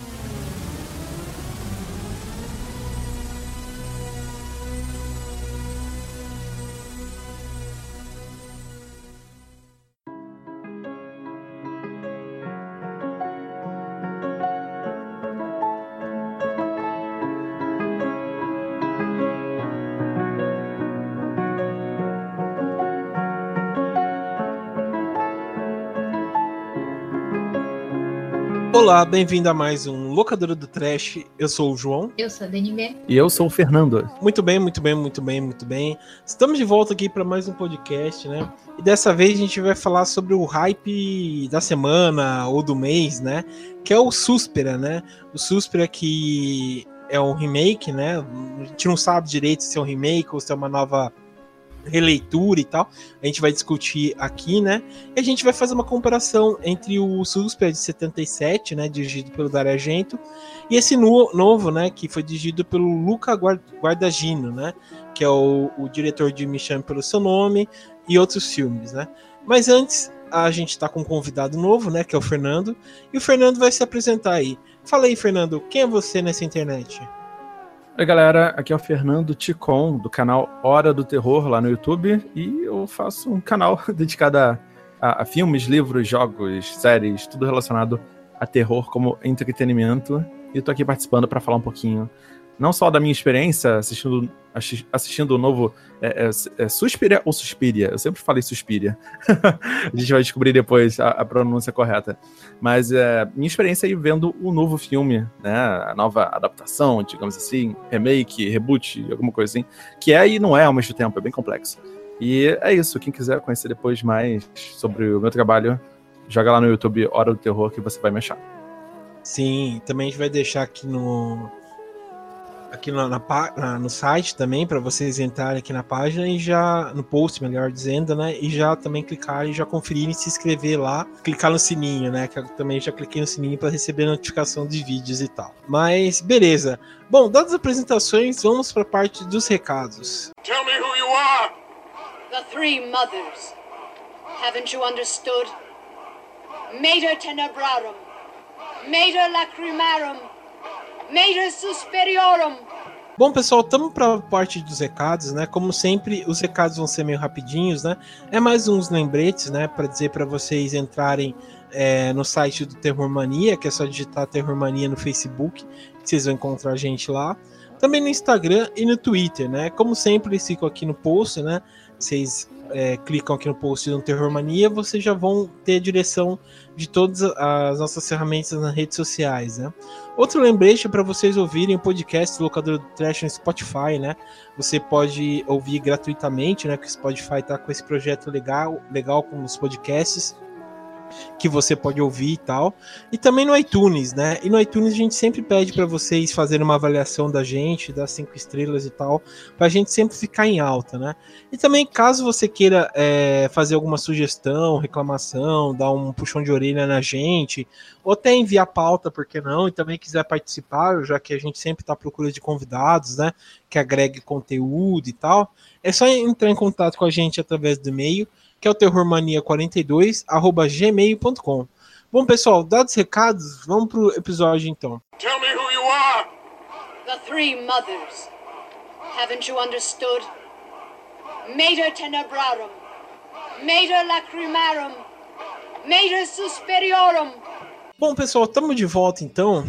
you Olá, bem-vindo a mais um Locadora do Trash. Eu sou o João. Eu sou a Denimé. E eu sou o Fernando. Muito bem, muito bem, muito bem, muito bem. Estamos de volta aqui para mais um podcast, né? E dessa vez a gente vai falar sobre o hype da semana ou do mês, né? Que é o Suspera, né? O Suspera que é um remake, né? A gente não sabe direito se é um remake ou se é uma nova releitura e tal. A gente vai discutir aqui, né? E a gente vai fazer uma comparação entre o Suspect de 77, né, dirigido pelo Dario Argento, e esse no, novo, né, que foi dirigido pelo Luca Guardagino, né, que é o, o diretor de Me Chame Pelo Seu Nome e outros filmes, né? Mas antes, a gente está com um convidado novo, né, que é o Fernando, e o Fernando vai se apresentar aí. Fala aí, Fernando, quem é você nessa internet? Oi, galera, aqui é o Fernando Ticon, do canal Hora do Terror lá no YouTube, e eu faço um canal dedicado a, a, a filmes, livros, jogos, séries, tudo relacionado a terror como entretenimento. E tô aqui participando para falar um pouquinho não só da minha experiência assistindo, assistindo o novo é, é, é Suspiria ou Suspiria? Eu sempre falei Suspiria. a gente vai descobrir depois a, a pronúncia correta. Mas é, minha experiência aí vendo o novo filme, né? A nova adaptação, digamos assim, remake, reboot, alguma coisa assim, que é e não é ao mesmo tempo, é bem complexo. E é isso. Quem quiser conhecer depois mais sobre o meu trabalho, joga lá no YouTube Hora do Terror que você vai me achar. Sim, também a gente vai deixar aqui no, aqui na, na, no site também para vocês entrarem aqui na página e já no post, melhor dizendo, né? E já também clicar e já conferir e se inscrever lá, clicar no sininho, né? Que eu também já cliquei no sininho para receber notificação de vídeos e tal. Mas beleza. Bom, dadas as apresentações, vamos para a parte dos recados. Tell me who you are. The three mothers. Haven't you understood? Mater tenebrarum. Mater lacrimarum. Major Superiorum. Bom, pessoal, estamos para a parte dos recados, né? Como sempre, os recados vão ser meio rapidinhos, né? É mais uns lembretes, né? Para dizer para vocês entrarem é, no site do Terror Mania, que é só digitar Terror Mania no Facebook, vocês vão encontrar a gente lá. Também no Instagram e no Twitter, né? Como sempre, eles ficam aqui no post, né? Vocês é, clicam aqui no post do Terror Mania, vocês já vão ter a direção de todas as nossas ferramentas nas redes sociais, né? Outro lembrete é para vocês ouvirem o podcast Locador do Trash no Spotify, né? Você pode ouvir gratuitamente, né? Que o Spotify tá com esse projeto legal, legal com os podcasts que você pode ouvir e tal. E também no iTunes, né? E no iTunes a gente sempre pede para vocês fazerem uma avaliação da gente, das cinco estrelas e tal, para a gente sempre ficar em alta, né? E também, caso você queira é, fazer alguma sugestão, reclamação, dar um puxão de orelha na gente, ou até enviar pauta, por que não? E também quiser participar, já que a gente sempre está à procura de convidados, né? Que agregue conteúdo e tal. É só entrar em contato com a gente através do e-mail que é o terrormania42@gmail.com. Bom, pessoal, dados os recados, vamos pro episódio então. Tell me who you are. The three mothers. Haven't you understood? Mater tenebrarum. Mater lacrimarum. Mater superiorum. Bom, pessoal, estamos de volta então.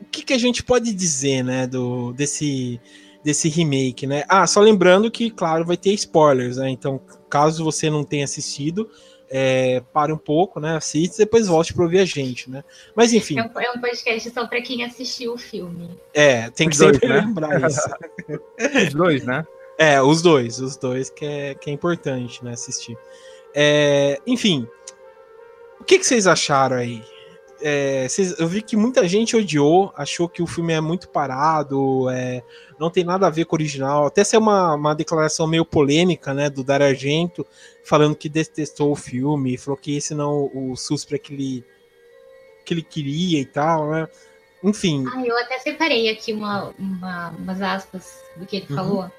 O que, que a gente pode dizer, né, do desse desse remake, né? Ah, só lembrando que, claro, vai ter spoilers, né? Então, caso você não tenha assistido, é, pare um pouco, né? Assiste e depois volte para ouvir a gente, né? Mas enfim. É um, é um podcast só para quem assistiu o filme. É, tem que sempre né? lembrar isso. os dois, né? É, os dois, os dois que é, que é importante, né? Assistir. É, enfim, o que, que vocês acharam aí? É, cês, eu vi que muita gente odiou, achou que o filme é muito parado, é, não tem nada a ver com o original. Até ser uma, uma declaração meio polêmica, né, do Dar Argento, falando que detestou o filme, falou que esse não o Suspra que ele, que ele queria e tal, né? Enfim. Ah, eu até separei aqui uma, uma, umas aspas do que ele uhum. falou.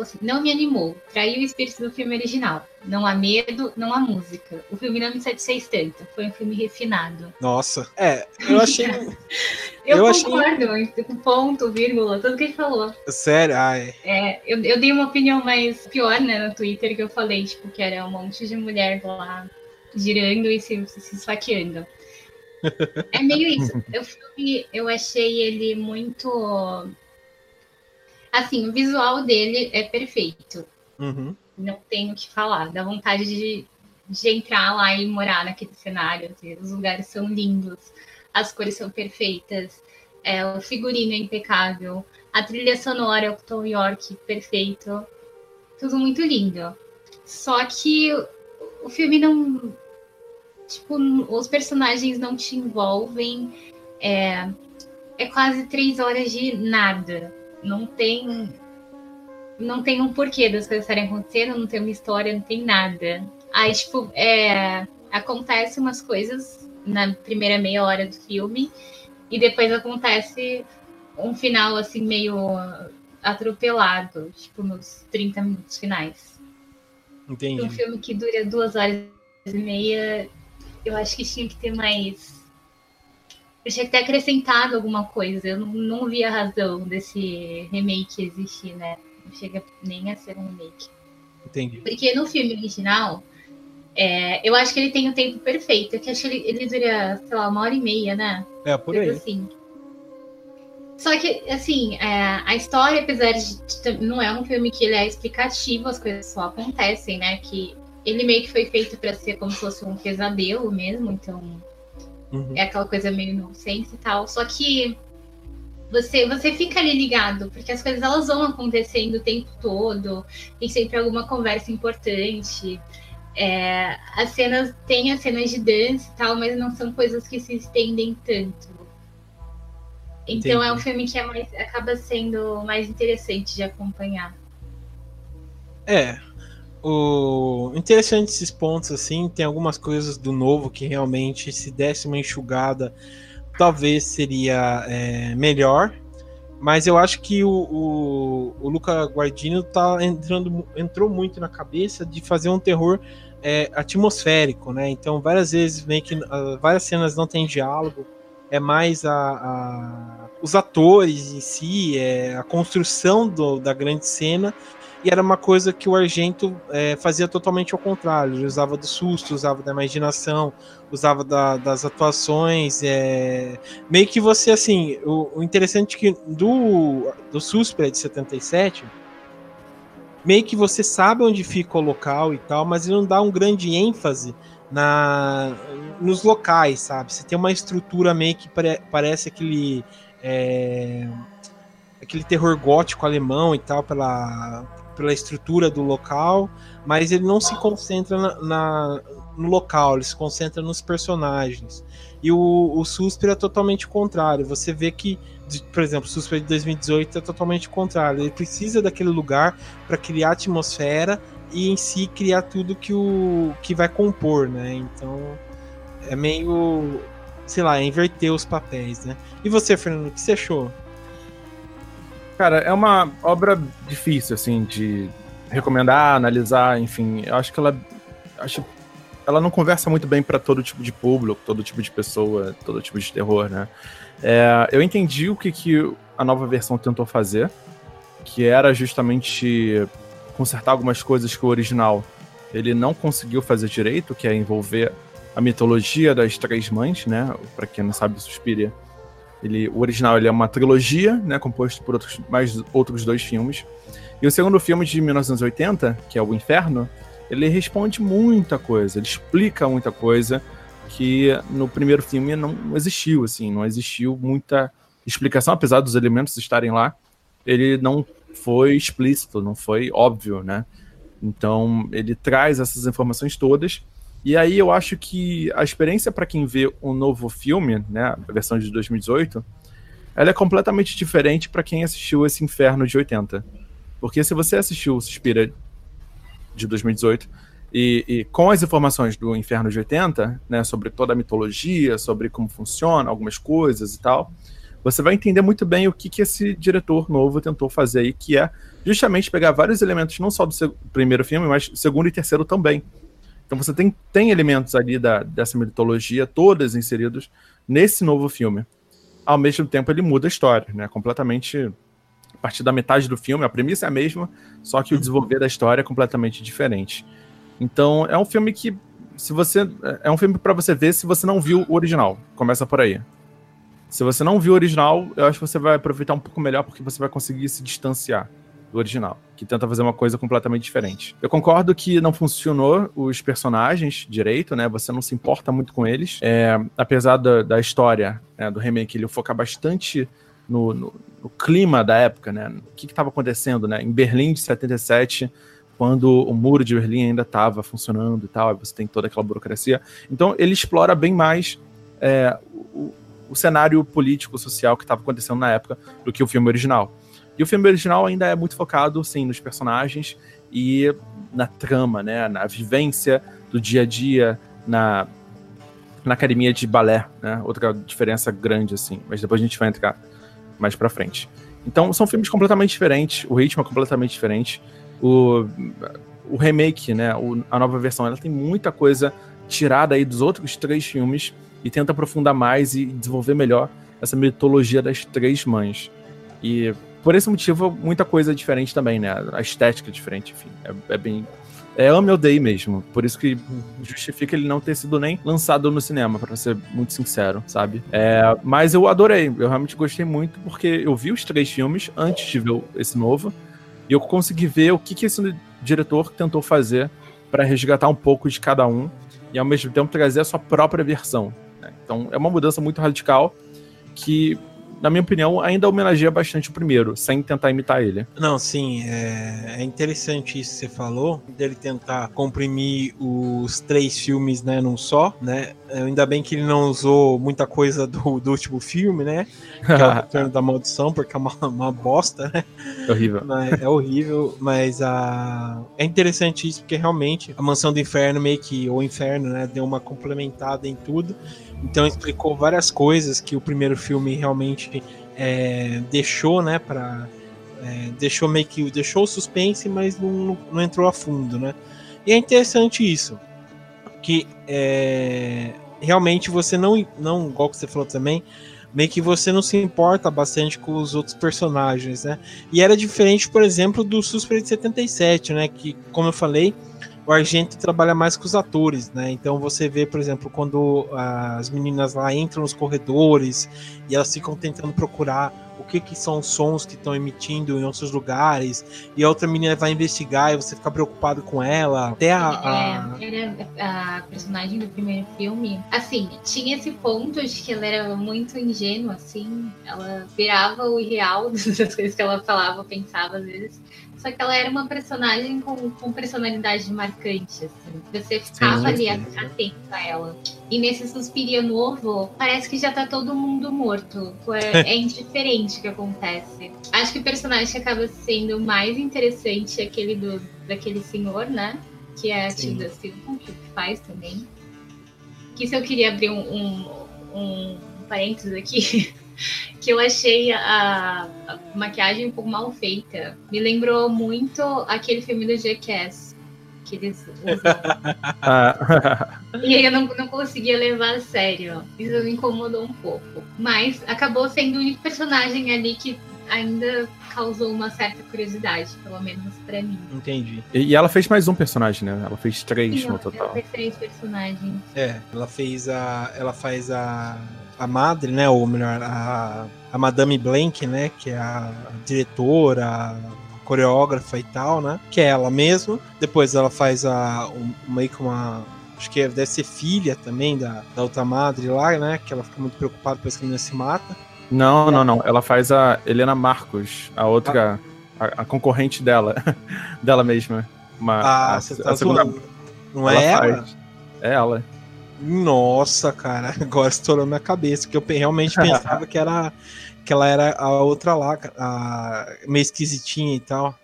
Falou assim: não me animou, traiu o espírito do filme original. Não há medo, não há música. O filme não me satisfez tanto. Foi um filme refinado. Nossa, é, eu achei. eu, Eu achei- concordo, com ponto, vírgula, tudo que ele falou. Sério, ai. É, eu, eu dei uma opinião mais pior, né, no Twitter, que eu falei, tipo, que era um monte de mulher lá girando e se, se esfaqueando. É meio isso. O filme, eu achei ele muito. Assim, o visual dele é perfeito. Uhum. Não tenho o que falar. Dá vontade de, de entrar lá e morar naquele cenário. assim, Os lugares são lindos, as cores são perfeitas, é, o figurino é impecável, a trilha sonora, o Tom York, perfeito. Tudo muito lindo. Só que o- o filme não. Tipo, os personagens não te envolvem. É, é quase três horas de nada. Não tem. Não tem um porquê das coisas estarem acontecendo, não tem uma história, não tem nada. Aí, tipo, é, acontece umas coisas na primeira meia hora do filme, e depois acontece um final, assim, meio atropelado, tipo, nos 30 minutos finais. Entendi. Um filme que dura duas horas e meia, eu acho que tinha que ter mais. Eu tinha que ter acrescentado alguma coisa. Eu não, não vi a razão desse remake existir, né? Não chega nem a ser um remake. Entendi. Porque no filme original, é, eu acho que ele tem o tempo perfeito. Eu que acho que ele, ele dura, sei lá, uma hora e meia, né? É, por aí. assim. Só que, assim, é, a história, apesar de, de- Não é um filme que ele é explicativo, as coisas só acontecem, né? Que ele meio que foi feito pra ser como se fosse um pesadelo mesmo, então Uhum. é aquela coisa meio inocente e tal. Só que você, você fica ali ligado, porque as coisas elas vão acontecendo o tempo todo, tem sempre alguma conversa importante. É, as cenas tem as cenas de dança e tal, mas não são coisas que se estendem tanto. Então é um Entendi. filme que é mais, acaba sendo mais interessante de acompanhar. É. O interessante esses pontos assim, tem algumas coisas do novo que realmente se desse uma enxugada, talvez seria é, melhor. Mas eu acho que o, o, o Luca Guardino tá entrando, entrou muito na cabeça de fazer um terror é, atmosférico, né? Então várias vezes meio que ah, várias cenas não tem diálogo, é mais a, a- os atores em si, é, a construção do- da grande cena e era uma coisa que o Argento é, fazia totalmente ao contrário. Ele usava do susto, usava da imaginação, usava da- das atuações. é, meio que você, assim, o, o interessante é que do, do Suspira de 77, meio que você sabe onde fica o local e tal, mas ele não dá um grande ênfase na nos locais, sabe? Você tem uma estrutura meio que pare- parece aquele. é, aquele terror gótico alemão e tal, pela, pela estrutura do local, mas ele não se concentra na, na- no local, ele se concentra nos personagens. E o, o Suspira é totalmente contrário. Você vê que, por exemplo, o Suspira de 2018 é totalmente contrário. Ele precisa daquele lugar para criar atmosfera e em si criar tudo que o que vai compor, né? Então é meio, sei lá, é inverter os papéis, né? E você, Fernando, o que você achou? Cara, é uma obra difícil, assim, de recomendar, analisar, enfim. Eu acho que ela. Acho, ela não conversa muito bem para todo tipo de público, todo tipo de pessoa, todo tipo de terror, né? É, eu entendi o que, que a nova versão tentou fazer, que era justamente consertar algumas coisas que o original ele não conseguiu fazer direito, que é envolver a mitologia das três mães, né? Para quem não sabe, Suspiria ele, o original ele é uma trilogia, né, composto por outros, mais outros dois filmes. E o segundo filme de 1980, que é o Inferno, ele responde muita coisa, ele explica muita coisa que no primeiro filme não existiu, assim, não existiu muita explicação, apesar dos elementos estarem lá, ele não foi explícito, não foi óbvio, né? Então ele traz essas informações todas e aí eu acho que a experiência para quem vê um novo filme, né, a versão de 2018, ela é completamente diferente para quem assistiu esse Inferno de 80. Porque se você assistiu Suspira de 2018 e, e com as informações do Inferno de 80, né, sobre toda a mitologia, sobre como funciona, algumas coisas e tal, você vai entender muito bem o que, que esse diretor novo tentou fazer aí, que é justamente pegar vários elementos, não só do primeiro filme, mas segundo e terceiro também. Então você tem, tem elementos ali da, dessa mitologia, todas inseridos nesse novo filme. Ao mesmo tempo, ele muda a história, né? Completamente. A partir da metade do filme, a premissa é a mesma, só que o desenvolver da história é completamente diferente. Então, é um filme que, se você. É um filme para você ver se você não viu o original. Começa por aí. Se você não viu o original, eu acho que você vai aproveitar um pouco melhor, porque você vai conseguir se distanciar do original, que tenta fazer uma coisa completamente diferente. Eu concordo que não funcionou os personagens direito, né? Você não se importa muito com eles. É, apesar da, da história né, do remake, ele focar bastante no, no, no, clima da época, né? O que estava acontecendo, né? Em Berlim de 77, quando o muro de Berlim ainda estava funcionando e tal, você tem toda aquela burocracia. Então ele explora bem mais é, o, o cenário político, social que estava acontecendo na época do que o filme original. E o filme original ainda é muito focado, sim, nos personagens e na trama, né? Na vivência do dia a dia, na, na academia de balé, né? Outra diferença grande, assim. Mas depois a gente vai entrar mais pra frente. Então, são filmes completamente diferentes, o ritmo é completamente diferente. O, o remake, né? O, a nova versão, ela tem muita coisa tirada aí dos outros três filmes e tenta aprofundar mais e desenvolver melhor essa mitologia das três mães. E por esse motivo, muita coisa diferente também, né? A estética é diferente, enfim. É, é bem. É ame ou odeio mesmo. Por isso que justifica ele não ter sido nem lançado no cinema, para ser muito sincero, sabe? É, mas eu adorei. Eu realmente gostei muito, porque eu vi os três filmes antes de ver esse novo. E eu consegui ver o que, que esse diretor tentou fazer para resgatar um pouco de cada um e ao mesmo tempo trazer a sua própria versão. Né? Então é uma mudança muito radical que na minha opinião, ainda homenageia bastante o primeiro, sem tentar imitar ele. Não, sim, é, é interessante isso que você falou, dele tentar comprimir os três filmes, né, num só, né? Ainda bem que ele não usou muita coisa do, do último filme, né? Que é o Retorno da Maldição, porque é uma, uma bosta, né? É horrível. Mas, é horrível, mas a... é interessante isso, porque realmente a Mansão do Inferno meio que, ou Inferno, né, deu uma complementada em tudo. Então explicou várias coisas que o primeiro filme realmente é, deixou, né, para é, deixou meio que deixou o suspense, mas não, não entrou a fundo, né? E é interessante isso, que é, realmente você não, não, igual que você falou também, meio que você não se importa bastante com os outros personagens, né? E era diferente, por exemplo, do Suspeito de 77, né? Que, como eu falei, o Argento trabalha mais com os atores, né? Então você vê, por exemplo, quando as meninas lá entram nos corredores e elas ficam tentando procurar o que, que são os sons que estão emitindo em outros lugares, e a outra menina vai investigar e você fica preocupado com ela. Até a. É, era a personagem do primeiro filme. Assim, tinha esse ponto de que ela era muito ingênua, assim. Ela virava o irreal das coisas que ela falava, pensava às vezes. Só que ela era uma personagem com, com personalidade marcante, assim. Você ficava sim, ali atento a ela. E nesse Suspiria novo, parece que já tá todo mundo morto. É, é indiferente o que acontece. Acho que o personagem que acaba sendo mais interessante é aquele do, daquele senhor, né? Que é a Tilda Silva, que faz também. Que se eu queria abrir um, um, um parênteses aqui. que eu achei a, a, maquiagem um pouco mal feita. Me lembrou muito aquele filme do Jackass. Que eles ah. e aí eu não, não conseguia levar a sério. Isso me incomodou um pouco. Mas acabou sendo o único personagem ali que ainda causou uma certa curiosidade, pelo menos para mim. Entendi. E, e, ela fez mais um personagem, né? Ela fez três Sim, no total. Ela fez três personagens. É, ela fez a. Ela faz a a madre, né, ou melhor, a, a Madame Blank, né, que é a diretora, a coreógrafa e tal, né, que é ela mesma. Depois ela faz a um, meio que uma acho que deve ser filha também da, da outra madre lá, né, que ela fica muito preocupada depois que a menina se mata. Não, não, não. Ela faz a Helena Marcos, a outra, a, a concorrente dela, dela mesma. Uma, ah, a, você tá a segunda... Não é ela? Faz. É ela. Nossa, cara, agora estourou minha cabeça, que eu realmente pensava que era que ela era a outra lá, a meio esquisitinha e tal.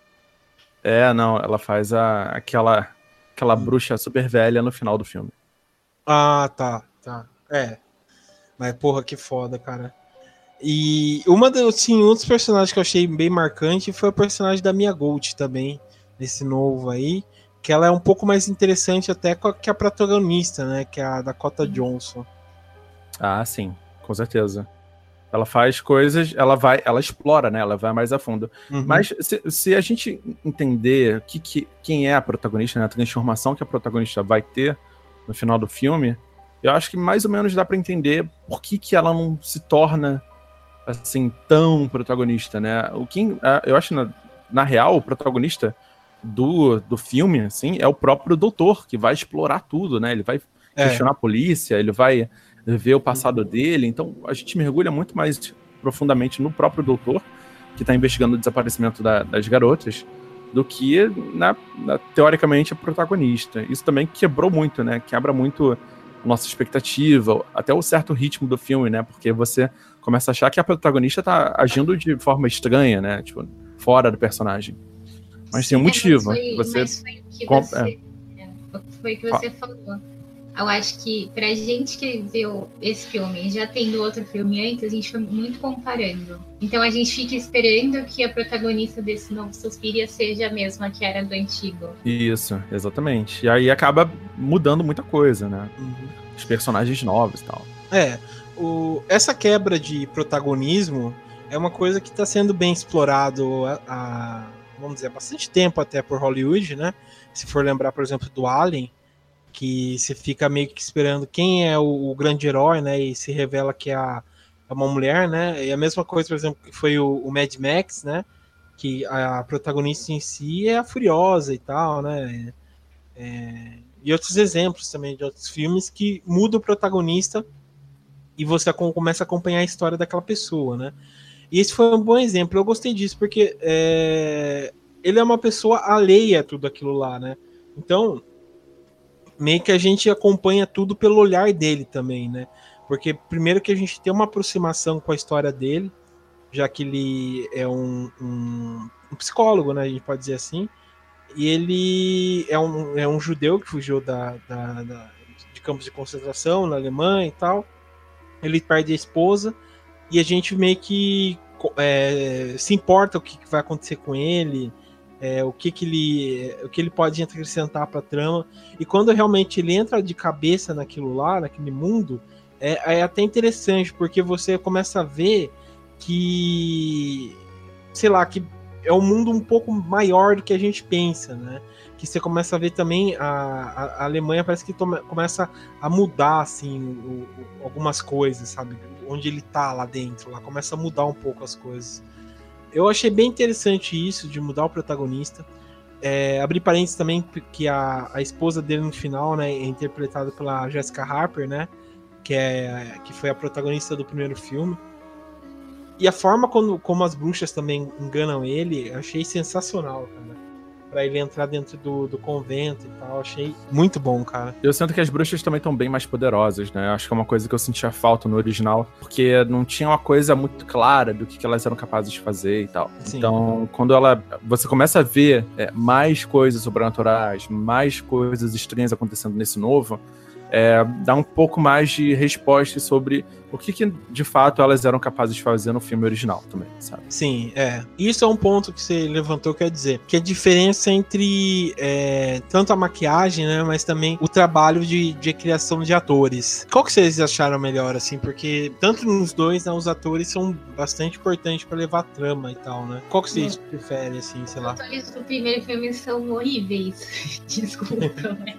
É, não, ela faz a, aquela aquela hum. bruxa super velha no final do filme. Ah, tá, tá. É. Mas porra, que foda, cara. E uma dos, assim, um dos personagens que eu achei bem marcante foi o personagem da Mia Gold também, nesse novo aí. Que ela é um pouco mais interessante até que a protagonista, né? Que é a Dakota Johnson. Ah, sim, com certeza. Ela faz coisas, ela vai, ela explora, né? Ela vai mais a fundo. Uhum. Mas se, se, a gente entender que, que, quem é a protagonista, né? A transformação que a protagonista vai ter no final do filme, eu acho que mais ou menos dá para entender por que, que ela não se torna assim tão protagonista, né? O que eu acho na, na real o protagonista do, do filme, assim, é o próprio doutor que vai explorar tudo, né? Ele vai é. questionar a polícia, ele vai ver o passado dele. Então a gente mergulha muito mais profundamente no próprio doutor que está investigando o desaparecimento da, das garotas do que na, na, teoricamente a protagonista. Isso também quebrou muito, né? Quebra muito a nossa expectativa, até o certo ritmo do filme, né? Porque você começa a achar que a protagonista tá agindo de forma estranha, né? Tipo, fora do personagem. Mas tem um motivo. Mas foi, você, mas foi o que você, é. foi o que você falou. Eu acho que pra gente que viu esse filme, já tendo outro filme antes, a gente foi muito comparando. Então a gente fica esperando que a protagonista desse novo Suspiria seja a mesma que era do antigo. Isso, exatamente. E aí acaba mudando muita coisa, né? Uhum. Os personagens novos e tal. É, o, essa quebra de protagonismo é uma coisa que está sendo bem explorado há, vamos dizer, bastante tempo até por Hollywood, né? Se for lembrar, por exemplo, do Alien, que você fica meio que esperando quem é o, o grande herói, né? E se revela que é, a, é uma mulher, né? E a mesma coisa, por exemplo, que foi o, o Mad Max, né? Que a, a, protagonista em si é a Furiosa e tal, né? É, e outros exemplos também de outros filmes que muda o protagonista e você começa a acompanhar a história daquela pessoa, né? E esse foi um bom exemplo. Eu gostei disso porque é, ele é uma pessoa alheia a tudo aquilo lá, né? Então, meio que a gente acompanha tudo pelo olhar dele também, né? Porque primeiro que a gente tem uma aproximação com a história dele, já que ele é um, um, um psicólogo, né? A gente pode dizer assim. E ele é um, é um judeu que fugiu da, da, da de campos de concentração na Alemanha e tal ele perde a esposa e a gente meio que é, se importa o que, vai acontecer com ele, é, o que, que ele o que ele pode acrescentar para a trama e quando realmente ele entra de cabeça naquilo lá, naquele mundo, é, é até interessante porque você começa a ver que sei lá que é um mundo um pouco maior do que a gente pensa, né? que você começa a ver também a, a, a Alemanha parece que começa a mudar assim o, o, algumas coisas, sabe? Onde ele tá lá dentro, lá começa a mudar um pouco as coisas. Eu achei bem interessante isso de mudar o protagonista. É, abrir parênteses também que a, a esposa dele no final, né, é interpretada pela Jessica Harper, né, que é que foi a protagonista do primeiro filme. E a forma como, como as bruxas também enganam ele, achei sensacional, cara para ele entrar dentro do, do convento e tal. Achei muito bom, cara. Eu sinto que as bruxas também estão bem mais poderosas, né? Acho que é uma coisa que eu sentia falta no original, porque não tinha uma coisa muito clara do que, que elas eram capazes de fazer e tal. Sim. Então, quando ela. Você começa a ver é, mais coisas sobrenaturais, mais coisas estranhas acontecendo nesse novo é, dar um pouco mais de respostas sobre o que, que, de fato elas eram capazes de fazer no filme original também, sabe? Sim, é. Isso é um ponto que você levantou, quer dizer, que a diferença entre é, tanto a maquiagem, né, mas também o trabalho de, de criação de atores. Qual que vocês acharam melhor, assim? Porque tanto nos dois, né, os atores são bastante importantes para levar a trama e tal, né? Qual que vocês preferem, assim, sei lá? Os atores do primeiro filme são horríveis. Desculpa, né?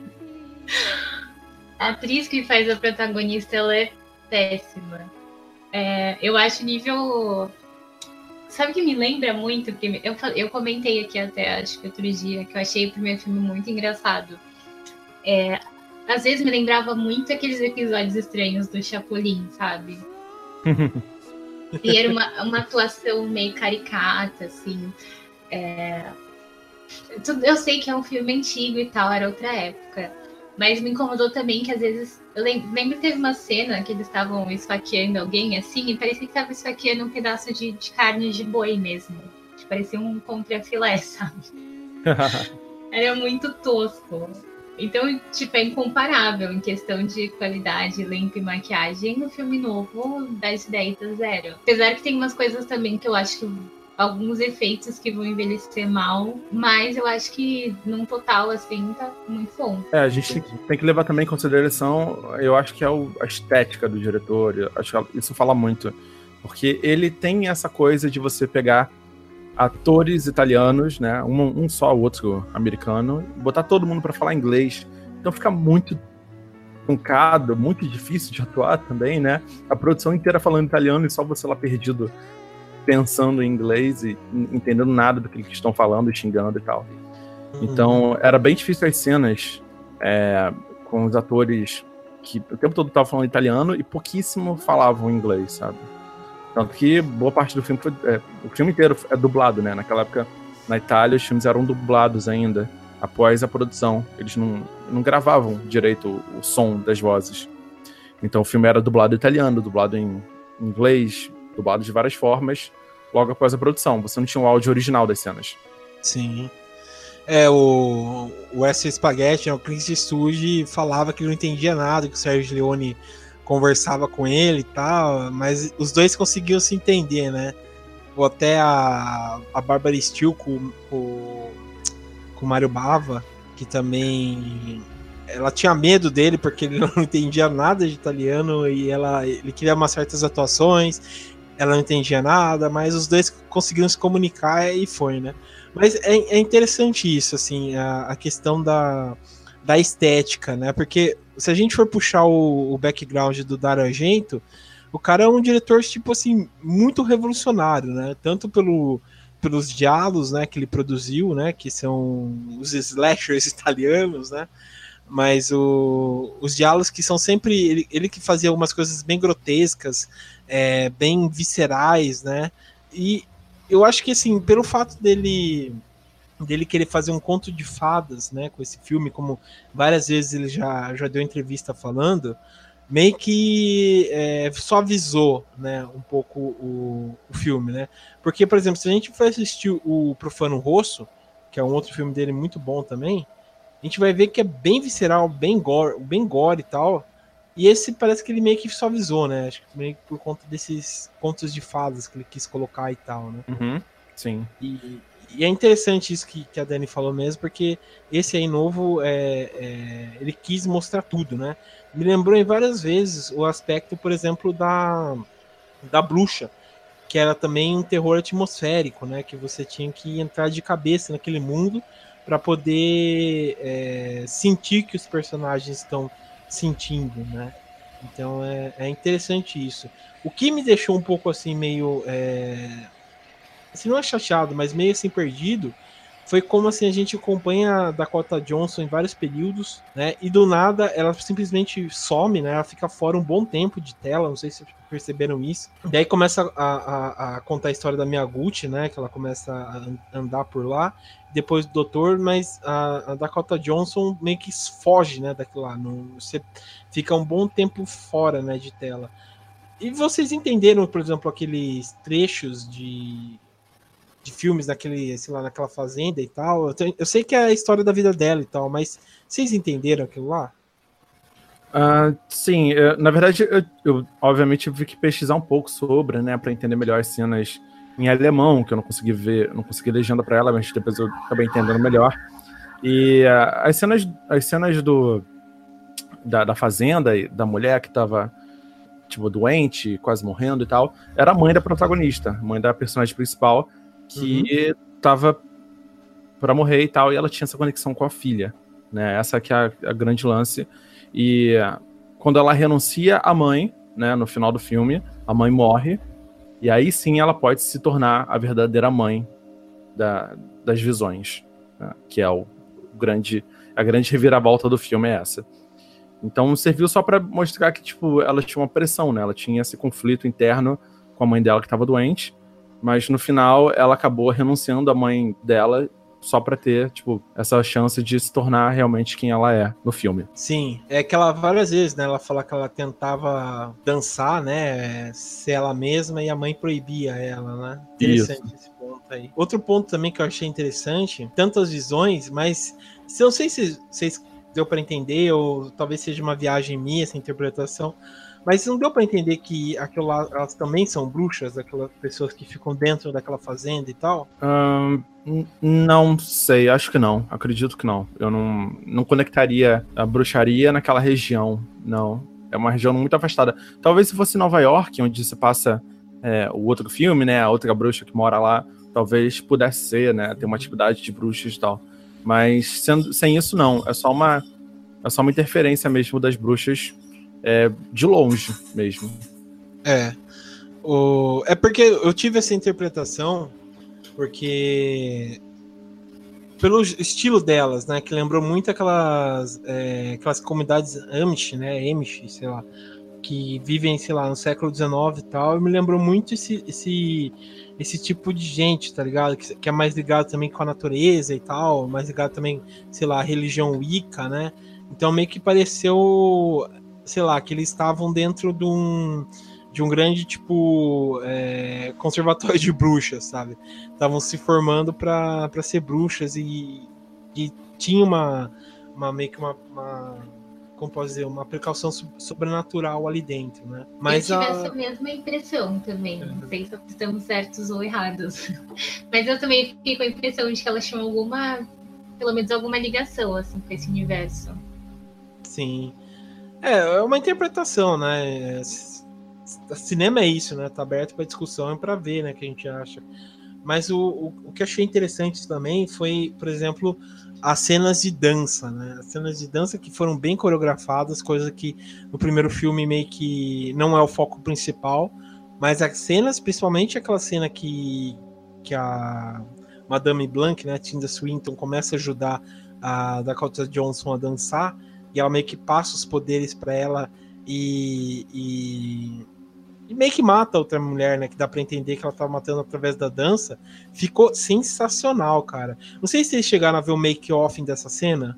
A atriz que faz a protagonista, ela é péssima. É, eu acho nível. Sabe que me lembra muito? Eu, eu comentei aqui até, acho que outro dia, que eu achei o primeiro filme muito engraçado. É, às vezes me lembrava muito aqueles episódios estranhos do Chapolin, sabe? e era uma, uma atuação meio caricata, assim. É... Eu sei que é um filme antigo e tal, era outra época. Mas me incomodou também que às vezes. Eu lembro, lembro que teve uma cena que eles estavam esfaqueando alguém assim, e parecia que estava esfaqueando um pedaço de, de carne de boi mesmo. Parecia um contra-filé, sabe? Era muito tosco. Então, tipo, é incomparável em questão de qualidade, limpa e maquiagem. No filme novo, 10 de 10 a zero. Apesar que tem umas coisas também que eu acho que alguns efeitos que vão envelhecer mal, mas eu acho que num total assim tá muito bom. É, a gente tem que levar também em consideração, eu acho que é o, a estética do diretor, acho que isso fala muito, porque ele tem essa coisa de você pegar atores italianos, né, um, um só, o outro americano, botar todo mundo para falar inglês, então fica muito truncado, muito difícil de atuar também, né? A produção inteira falando italiano e só você lá perdido pensando em inglês e entendendo nada do que eles estão falando e xingando e tal. Uhum. Então, era bem difícil as cenas é, com os atores que o tempo todo estavam falando italiano e pouquíssimo falavam inglês, sabe? Tanto que boa parte do filme foi. É, o filme inteiro é dublado, né? Naquela época, na Itália, os filmes eram dublados ainda, após a produção. Eles não, não gravavam direito o, o som das vozes. Então o filme era dublado italiano, dublado em inglês, dublado de várias formas, logo após a produção. Você não tinha o áudio original das cenas. Sim. É, o, o S. Spaghetti, né, o Clint Eastwood, falava que não entendia nada, que o Sérgio Leone conversava com ele e tal, mas os dois conseguiam se entender, né? Ou até a, a Barbara Steele com, com, com o Mario Bava, que também ela tinha medo dele porque ele não entendia nada de italiano e ela ele queria umas certas atuações ela não entendia nada, mas os dois conseguiram se comunicar e foi, né? Mas é, é interessante isso, assim, a, a, questão da, da estética, né? Porque se a gente for puxar o, o background do Dario Argento, o cara é um diretor, tipo assim, muito revolucionário, né? Tanto pelo, pelos diálogos, né, que ele produziu, né, que são os slashers italianos, né? Mas o, os diálogos que são sempre ele, ele que fazia algumas coisas bem grotescas, é, bem viscerais, né? E eu acho que assim, pelo fato dele dele querer fazer um conto de fadas, né, com esse filme, como várias vezes ele já, já deu entrevista falando, meio que é, suavizou, né, um pouco o, o filme, né? Porque, por exemplo, se a gente for assistir o Profano Rosso, que é um outro filme dele muito bom também, a gente vai ver que é bem visceral, bem gore, bem gore e tal, e esse parece que ele meio que suavizou, né? Acho que meio que por conta desses contos de fadas que ele quis colocar e tal, né? Uhum, sim. E, e, é interessante isso que, que a Dani falou mesmo, porque esse aí novo, é, é, ele quis mostrar tudo, né? Me lembrou em várias vezes o aspecto, por exemplo, da, da bruxa, que era também um terror atmosférico, né? Que você tinha que entrar de cabeça naquele mundo para poder é, sentir que os personagens estão sentindo, né? Então é, é interessante isso. O que me deixou um pouco assim, meio. É, assim, não é chateado, mas meio assim perdido, foi como assim a gente acompanha a Dakota Johnson em vários períodos, né? E do nada ela simplesmente some, né? Ela fica fora um bom tempo de tela, não sei se perceberam isso. E aí começa a, a, a contar a história da Miyaguchi, né? Que ela começa a andar por lá depois do doutor, mas a, a, Dakota Johnson meio que foge, né, daquilo lá. Não, você fica um bom tempo fora, né, de tela. E vocês entenderam, por exemplo, aqueles trechos de, de filmes naquele, sei lá, naquela fazenda e tal? Eu, tenho, eu sei que é a história da vida dela e tal, mas vocês entenderam aquilo lá? Uh, sim, eu, na verdade, eu, eu, obviamente tive que pesquisar um pouco sobre, né, para entender melhor as cenas em alemão, que eu não consegui ver, não consegui legenda para ela, mas depois eu acabei entendendo melhor. E uh, as cenas, as cenas do da, da fazenda da mulher que tava tipo doente, quase morrendo e tal, era a mãe da protagonista, mãe da personagem principal que uhum. tava para morrer e tal, e ela tinha essa conexão com a filha, né? Essa que é a, a grande lance. E quando ela renuncia à mãe, né, no final do filme, a mãe morre e aí sim ela pode se tornar a verdadeira mãe da, das visões, né? que é o grande a grande reviravolta do filme é essa. Então serviu só para mostrar que tipo ela tinha uma pressão, né? Ela tinha esse conflito interno com a mãe dela que estava doente, mas no final ela acabou renunciando à mãe dela só para ter, tipo, essa chance de se tornar realmente quem ela é no filme. Sim, é que ela várias vezes, né, ela fala que ela tentava dançar, né, ser ela mesma e a mãe proibia ela, né? Interessante Isso. esse ponto aí. Outro ponto também que eu achei interessante, tantas visões, mas se eu não sei se vocês deu para entender, ou talvez seja uma viagem minha essa interpretação. Mas não deu para entender que aquilo lá, elas também são bruxas, aquelas pessoas que ficam dentro daquela fazenda e tal? não sei, acho que não. Acredito que não. Eu não, não conectaria a bruxaria naquela região, não. É uma região muito afastada. Talvez se fosse Nova York, onde se passa é, o outro filme, né? A outra bruxa que mora lá, talvez pudesse ser, né? Ter uma atividade de bruxas e tal. Mas sendo, sem isso, não. É só uma, é só uma interferência mesmo das bruxas é, de longe mesmo. É. O, é porque eu tive essa interpretação, porque pelo estilo delas, né, que lembrou muito aquelas, é, aquelas comunidades Amish, né, Amish, sei lá, que vivem, sei lá, no século XIX e tal, me lembrou muito esse, esse, esse tipo de gente, tá ligado? Que, que é mais ligado também com a natureza e tal, mais ligado também, sei lá, à religião Wicca, né? Então meio que pareceu sei lá, que eles estavam dentro de um, de um grande, tipo, é, conservatório de bruxas, sabe? Estavam se formando para ser bruxas e, e tinha uma, uma meio que uma, uma como posso dizer, uma precaução sobrenatural ali dentro, né? Mas eu tive a... essa mesma impressão também. Não sei se estamos certos ou errados. Mas eu também fiquei com a impressão de que elas tinham alguma, pelo menos alguma ligação, assim, com esse universo. Sim. É, é uma interpretação, né? Cinema é isso, né? Tá aberto para discussão e para ver, né? Que a gente acha. Mas o, o, o, que achei interessante também foi, por exemplo, as cenas de dança, né? As cenas de dança que foram bem coreografadas, coisa que no primeiro filme meio que não é o foco principal. Mas as cenas, principalmente aquela cena que, que a Madame Blanc, né, Tilda Swinton, começa a ajudar a Dakota Johnson a dançar, e ela meio que passa os poderes para ela e, e, e, meio que mata outra mulher, né? Que dá para entender que ela tá matando através da dança. Ficou sensacional, cara. Não sei se vocês chegaram a ver o make-off dessa cena.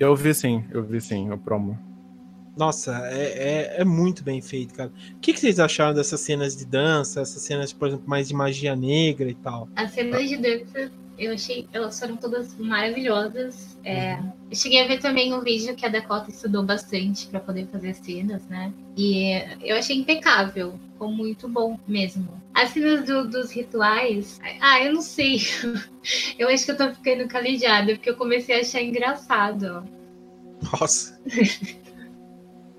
Eu vi sim, eu vi sim, o promo. Nossa, é, é, é, muito bem feito, cara. O que, que, vocês acharam dessas cenas de dança, essas cenas, por exemplo, mais de magia negra e tal? As cenas de dança eu achei, elas foram todas maravilhosas. É, eu cheguei a ver também um vídeo que a Dakota estudou bastante para poder fazer cenas, né? E eu achei impecável, ficou muito bom mesmo. As cenas do, dos rituais, ah, eu não sei. eu acho que eu tô ficando calejada, porque eu comecei a achar engraçado. Nossa.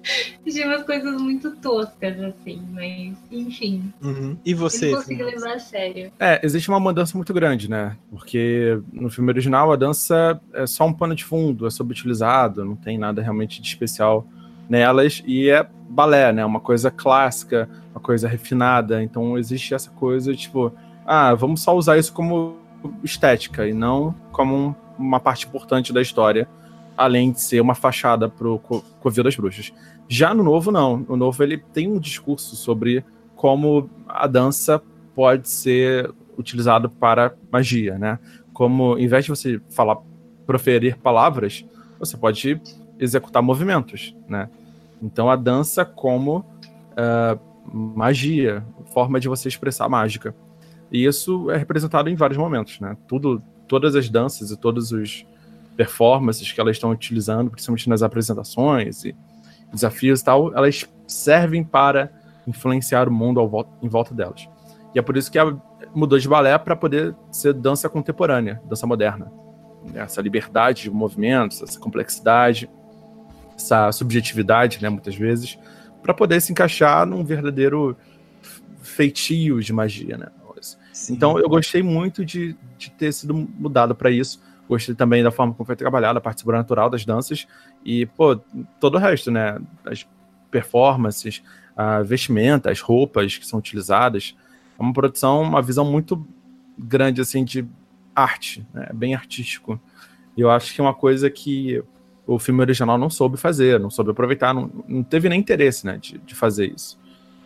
Achei umas coisas muito toscas, assim, mas enfim. Uhum. E você? Eu não consigo levar a sério. É, existe uma mudança muito grande, né? Porque no filme original a dança é só um pano de fundo, é subutilizado, não tem nada realmente de especial nelas, e é balé, né? Uma coisa clássica, uma coisa refinada. Então existe essa coisa, tipo, ah, vamos só usar isso como estética e não como um, uma parte importante da história além de ser uma fachada pro Covil das Bruxas. Já no novo, não. No novo, ele tem um discurso sobre como a dança pode ser utilizado para magia, né? Como, em vez de você falar, proferir palavras, você pode executar movimentos, né? Então, a dança como uh, magia, forma de você expressar mágica. E isso é representado em vários momentos, né? Tudo, todas as danças e todos os performances que elas estão utilizando, principalmente nas apresentações e desafios e tal, elas servem para influenciar o mundo volta, em volta delas. E é por isso que ela mudou de balé para poder ser dança contemporânea, dança moderna. Essa liberdade de movimentos, essa complexidade, essa subjetividade, né, muitas vezes, para poder se encaixar num verdadeiro feitio de magia, né? Então eu gostei muito de, de ter sido mudado para isso Gostei também da forma como foi trabalhada, a parte sobrenatural das danças e, pô, todo o resto, né? As performances, a vestimenta, as roupas que são utilizadas. É uma produção, uma visão muito grande, assim, de arte, né? bem artístico. E eu acho que é uma coisa que o filme original não soube fazer, não soube aproveitar, não, não teve nem interesse, né, de, de fazer isso.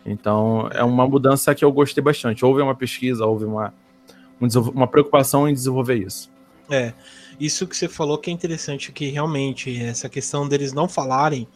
Então, é uma mudança que eu gostei bastante. Houve uma pesquisa, houve uma, uma preocupação em desenvolver isso. É, isso que você falou que é interessante, que realmente essa questão deles não falarem,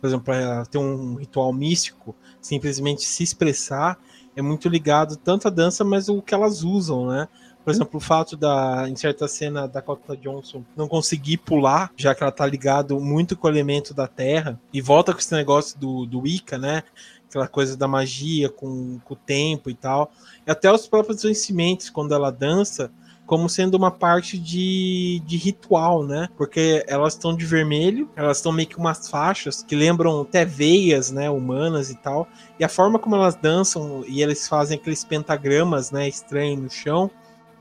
por exemplo, para ter um ritual místico, simplesmente se expressar, é muito ligado tanto à dança, mas o que elas usam, né? Por exemplo, o fato da, em certa cena, da Cota Johnson não conseguir pular, já que ela tá ligado muito com o elemento da terra, e volta com esse negócio do, do Wicca, né? Aquela coisa da magia com, com o tempo e tal. E até os próprios vencimentos, quando ela dança, como sendo uma parte de, de ritual, né? Porque elas estão de vermelho, elas estão meio que umas faixas que lembram até veias, né, humanas e tal. E a forma como elas dançam e eles fazem aqueles pentagramas, né, estranhos no chão,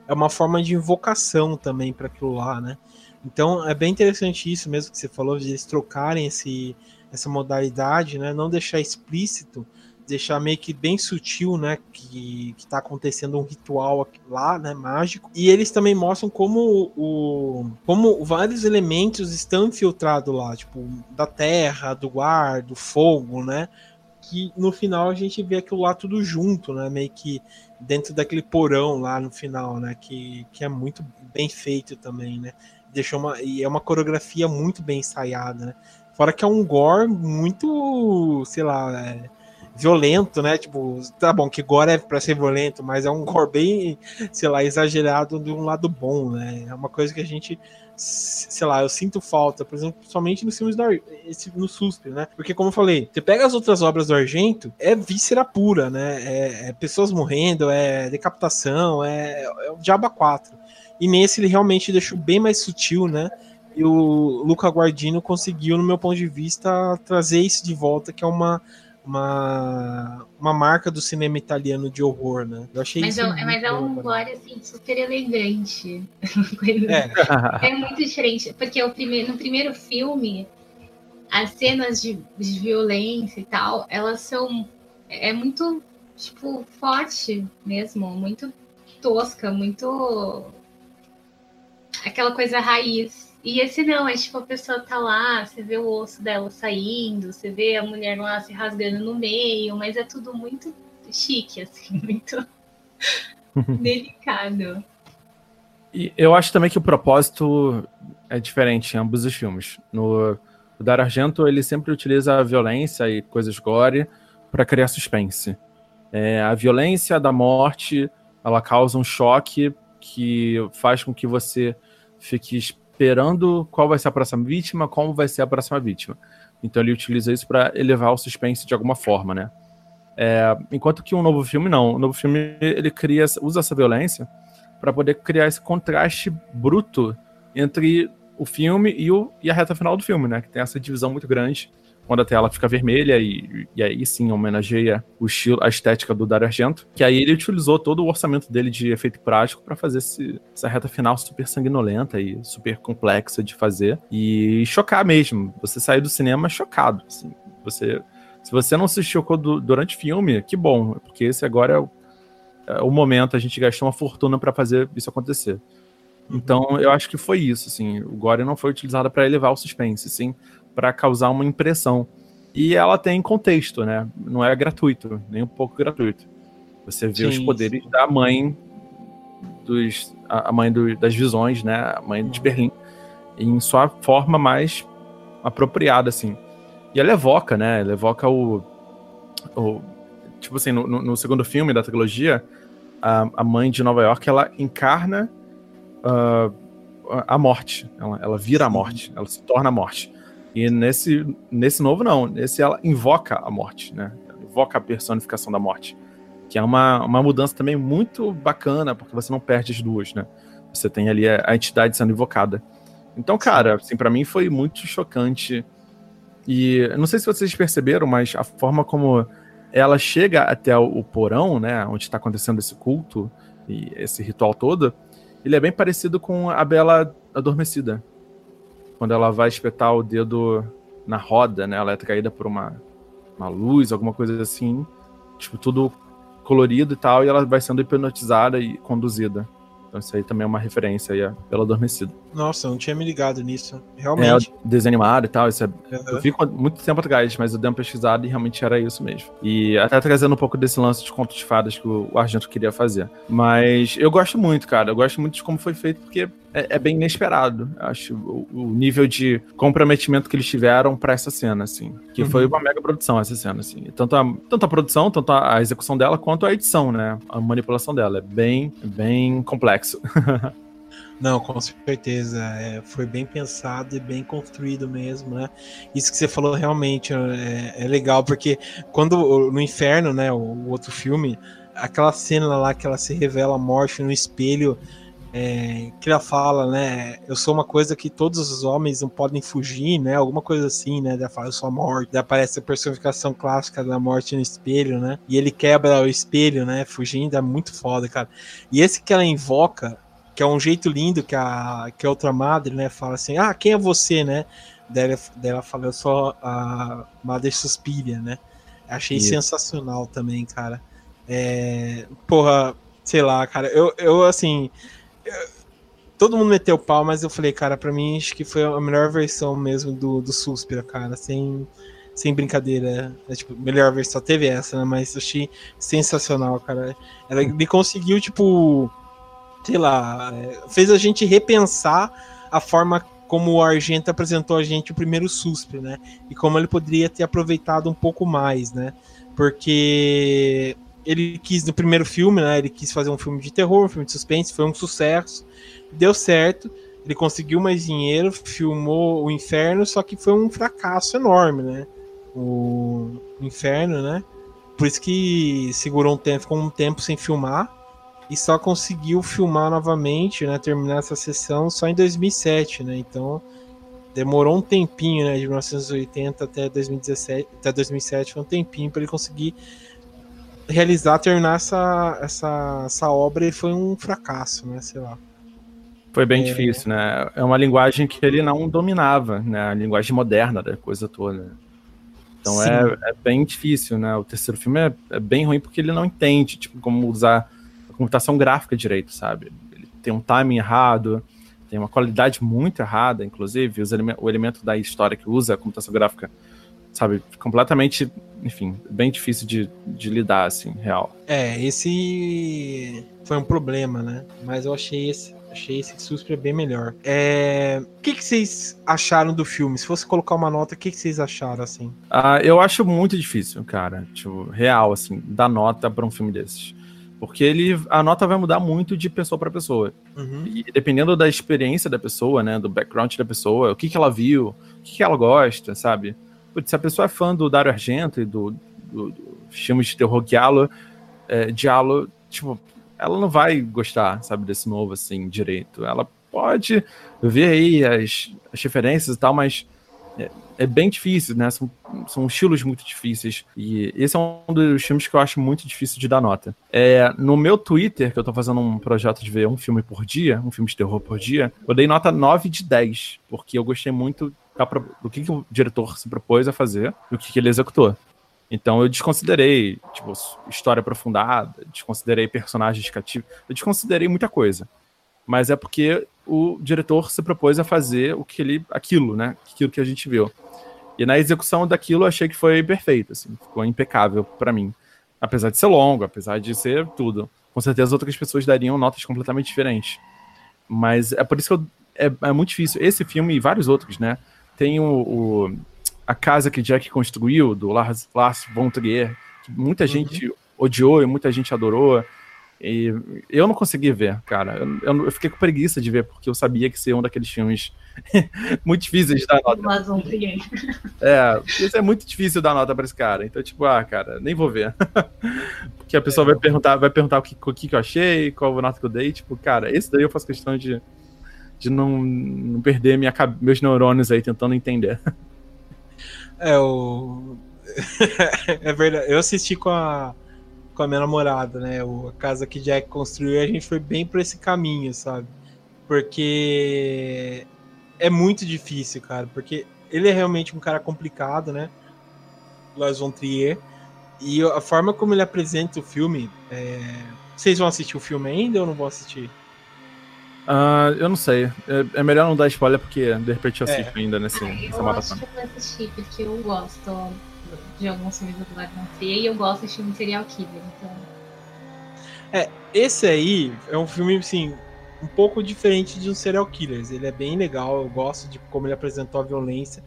é uma forma de invocação também para aquilo lá, né? Então é bem interessante isso mesmo que você falou de eles trocarem esse, essa modalidade, né? Não deixar explícito, deixar meio que bem sutil, né? Que, que tá acontecendo um ritual lá, né? Mágico. E eles também mostram como o como vários elementos estão infiltrados lá, tipo da terra, do ar, do fogo, né? Que no final a gente vê aquilo lá tudo junto, né? Meio que dentro daquele porão lá no final, né? Que, que é muito bem feito também, né? Deixou uma, e é uma coreografia muito bem ensaiada, né? Fora que é um gore muito, sei lá, é, violento, né? Tipo, tá bom, que gore é pra ser violento, mas é um gore bem, sei lá, exagerado de um lado bom, né? É uma coisa que a gente sei lá, eu sinto falta, por exemplo, somente nos filmes do esse, no Suspe, né? Porque, como eu falei, você pega as outras obras do Argento, é víscera pura, né? É, é pessoas morrendo, é decapitação, é, é o Diaba 4. E nesse ele realmente deixou bem mais sutil, né? E o Luca Guardino conseguiu, no meu ponto de vista, trazer isso de volta, que é uma uma, uma marca do cinema italiano de horror, né? Eu achei mas isso. É, mas é um gore assim, super elegante. É. é muito diferente. Porque o primeiro, no primeiro filme, as cenas de, de violência e tal, elas são. É muito, tipo, forte mesmo, muito tosca, muito. aquela coisa raiz e esse não, é tipo, a pessoa tá lá, você vê o osso dela saindo, você vê a mulher lá se rasgando no meio, mas é tudo muito chique, assim, muito delicado. E eu acho também que o propósito é diferente em ambos os filmes. No o Dar Argento, ele sempre utiliza a violência e coisas gore para criar suspense. É, a violência da morte, ela causa um choque que faz com que você fique esperando qual vai ser a próxima vítima, como vai ser a próxima vítima. Então ele utiliza isso para elevar o suspense de alguma forma, né? É, enquanto que um novo filme não, o novo filme ele cria, usa essa violência para poder criar esse contraste bruto entre o filme e, o, e a reta final do filme, né? Que tem essa divisão muito grande quando a tela fica vermelha e, e aí sim homenageia o estilo, a estética do Dario Argento, que aí ele utilizou todo o orçamento dele de efeito prático para fazer esse, essa reta final super sanguinolenta e super complexa de fazer e chocar mesmo. Você sair do cinema chocado, assim. Você, se você não se chocou do, durante o filme, que bom, porque esse agora é o, é o momento, a gente gastou uma fortuna para fazer isso acontecer. Então, eu acho que foi isso, assim. O gore não foi utilizado para elevar o suspense, sim para causar uma impressão. E ela tem contexto, né? Não é gratuito, nem um pouco gratuito. Você vê sim, os poderes sim. da mãe dos a mãe do, das visões, né? A mãe de Berlim em sua forma mais apropriada assim. E ela evoca, né? Ela evoca o, o tipo assim, no, no, segundo filme da trilogia, a, a mãe de Nova York, ela encarna uh, a morte. Ela, ela vira a morte, ela se torna a morte. E nesse, nesse novo, não. Nesse ela invoca a morte, né? Ela invoca a personificação da morte. Que é uma, uma mudança também muito bacana, porque você não perde as duas, né? Você tem ali a, a entidade sendo invocada. Então, cara, assim, para mim foi muito chocante. E não sei se vocês perceberam, mas a forma como ela chega até o, o porão, né? Onde está acontecendo esse culto e esse ritual todo, ele é bem parecido com a Bela Adormecida, quando ela vai espetar o dedo na roda, né? Ela é atraída por uma, uma luz, alguma coisa assim. Tipo, tudo colorido e tal, e ela vai sendo hipnotizada e conduzida. Então isso aí também é uma referência aí pela adormecida. Nossa, eu não tinha me ligado nisso. Realmente. É, desenho animado e tal. Isso é... Uhum. Eu vi muito tempo atrás, mas eu dei uma pesquisada e realmente era isso mesmo. E até trazendo um pouco desse lance de contos de fadas que o Argento queria fazer. Mas eu gosto muito, cara. Eu gosto muito de como foi feito, porque é, é bem inesperado. Acho o, o, nível de comprometimento que eles tiveram para essa cena, assim. Que uhum. foi uma mega produção essa cena, assim. Tanto a, tanto a produção, tanto a, a execução dela, quanto a edição, né? A manipulação dela. É bem, bem complexo. Não, com certeza. É, foi bem pensado e bem construído mesmo, né? Isso que você falou realmente é, é legal, porque quando no inferno, né, o, o, outro filme, aquela cena lá que ela se revela morte no espelho, é, que ela fala, né? Eu sou uma coisa que todos os homens não podem fugir, né? Alguma coisa assim, né? Ela fala, eu sou a morte. Daí aparece a personificação clássica da morte no espelho, né? E ele quebra o espelho, né? Fugindo, é muito foda, cara. E esse que ela invoca que é um jeito lindo que a, que a outra madre, né, fala assim, ah, quem é você, né? Daí ela, fala, eu sou a Madre Suspiria, né? Achei Isso. sensacional também, cara. É, porra, sei lá, cara, eu, eu assim, eu, todo mundo meteu pau, mas eu falei, cara, pra mim acho que foi a melhor versão mesmo do, do Suspira, cara, sem, sem brincadeira. É, tipo, melhor versão teve essa, né? Mas achei sensacional, cara. Ela me conseguiu, tipo sei lá, fez a gente repensar a forma como o Argento apresentou a gente o primeiro suspe, né? E como ele poderia ter aproveitado um pouco mais, né? Porque ele quis no primeiro filme, né? Ele quis fazer um filme de terror, um filme de suspense, foi um sucesso, deu certo. Ele conseguiu mais dinheiro, filmou o Inferno, só que foi um fracasso enorme, né? O Inferno, né? Por isso que segurou um tempo, ficou um tempo sem filmar e só conseguiu filmar novamente, né, terminar essa sessão só em 2007, né? Então demorou um tempinho, né, de 1980 até 2017, até 2007 foi um tempinho para ele conseguir realizar, terminar essa, essa, essa obra e foi um fracasso, né, sei lá. Foi bem é... difícil, né? É uma linguagem que ele não dominava, né? A linguagem moderna da coisa toda. Então é, é, bem difícil, né? O terceiro filme é, é, bem ruim porque ele não entende, tipo, como usar computação gráfica direito, sabe? Ele tem um timing errado, tem uma qualidade muito errada, inclusive, o elemento da história que usa a computação gráfica, sabe, completamente, enfim, bem difícil de, de lidar, assim, real. É, esse foi um problema, né? Mas eu achei esse, achei esse Suspira bem melhor. É... O que, que vocês acharam do filme? Se fosse colocar uma nota, o que, que vocês acharam, assim? Ah, eu acho muito difícil, cara, tipo, real, assim, dar nota para um filme desses. Porque ele, a nota vai mudar muito de pessoa para pessoa. Uhum. E dependendo da experiência da pessoa, né, do background da pessoa, o que, que ela viu, o que, que ela gosta, sabe? Putz, se a pessoa é fã do Dario Argento e do, do, do filmes de terror Giallo, é, Giallo, tipo, ela não vai gostar, sabe, desse novo, assim, direito. Ela pode ver aí as, as referências e tal, mas é, é bem difícil, né? São, são estilos muito difíceis. E esse é um dos filmes que eu acho muito difícil de dar nota. É, no meu Twitter, que eu tô fazendo um projeto de ver um filme por dia, um filme de terror por dia, eu dei nota 9 de 10, porque eu gostei muito do que, que o diretor se propôs a fazer e o que, que ele executou. Então eu desconsiderei, tipo, história aprofundada, desconsiderei personagens cativos, eu desconsiderei muita coisa. Mas é porque o diretor se propôs a fazer o que ele, aquilo, né? Aquilo que a gente viu. E na execução daquilo eu achei que foi perfeito, assim, ficou impecável para mim. Apesar de ser longo, apesar de ser tudo. Com certeza outras pessoas dariam notas completamente diferentes. Mas é por isso que eu, é, é, muito difícil. Esse filme e vários outros, né? Tem o, o A Casa que Jack Construiu, do Lars, Lars von Trier, que muita uhum. gente odiou e muita gente adorou. E eu não consegui ver, cara. Eu, eu, fiquei com preguiça de ver, porque eu sabia que seria um daqueles filmes muito difíceis de dar nota. É, isso é muito difícil dar nota pra esse cara. Então, tipo, ah, cara, nem vou ver. porque a pessoa é. vai perguntar, vai perguntar o que, o que eu achei, qual a nota que eu dei. Tipo, cara, esse daí eu faço questão de, de não, não perder minha, meus neurônios aí tentando entender. É, o. é verdade. Eu assisti com a com a minha namorada, né? O, a casa que Jack construiu, a gente foi bem por esse caminho, sabe? Porque é muito difícil, cara, porque ele é realmente um cara complicado, né? Lars von Trier. E a forma como ele apresenta o filme. É... Vocês vão assistir o filme ainda ou não vão assistir? Uh, eu não sei. É, é, melhor não dar spoiler porque de repente eu assisto é. ainda nesse, ah, nessa eu acho que eu vou assistir porque eu gosto de alguns filmes do Gordon Freya e eu gosto de filme serial killer, então. É, esse aí é um filme, assim, um pouco diferente de um serial killers. Ele é bem legal, eu gosto de como ele apresentou a violência.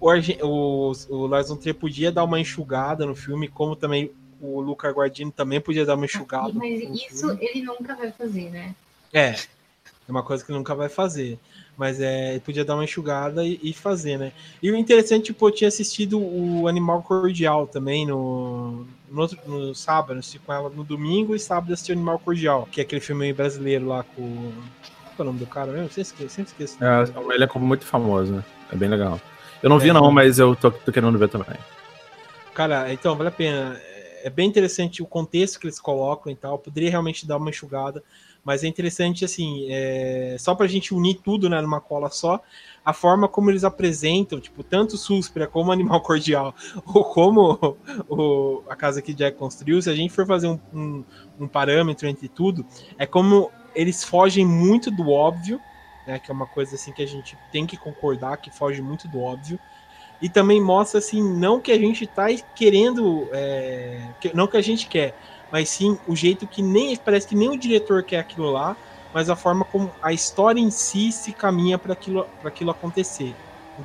O, o, o Lars von Trier podia dar uma enxugada no filme, como também o Luca Guardini também podia dar uma enxugada. Mas isso filme. ele nunca vai fazer, né? É, é uma coisa que nunca vai fazer. Mas é, podia dar uma enxugada e, e, fazer, né? E o interessante, tipo, eu tinha assistido o Animal Cordial também no, no, outro, no sábado, assisti com ela no domingo e sábado assisti o Animal Cordial, que é aquele filme brasileiro lá com. Qual é o nome do cara mesmo? Sempre esqueço. Sempre esqueço é, ele é como muito famoso, né? É bem legal. Eu não é, vi, não, mas eu tô, tô querendo ver também. Cara, então, vale a pena. É bem interessante o contexto que eles colocam e tal. Poderia realmente dar uma enxugada. Mas é interessante, assim, é, só para a gente unir tudo né, numa cola só, a forma como eles apresentam, tipo, tanto Suspira como Animal Cordial, ou como o, a casa que Jack construiu, se a gente for fazer um, um, um parâmetro entre tudo, é como eles fogem muito do óbvio, né, que é uma coisa assim que a gente tem que concordar, que foge muito do óbvio, e também mostra assim, não que a gente está querendo, é, que, não que a gente quer, mas sim o jeito que nem parece que nem o diretor quer aquilo lá, mas a forma como a história em si se caminha para aquilo, aquilo acontecer.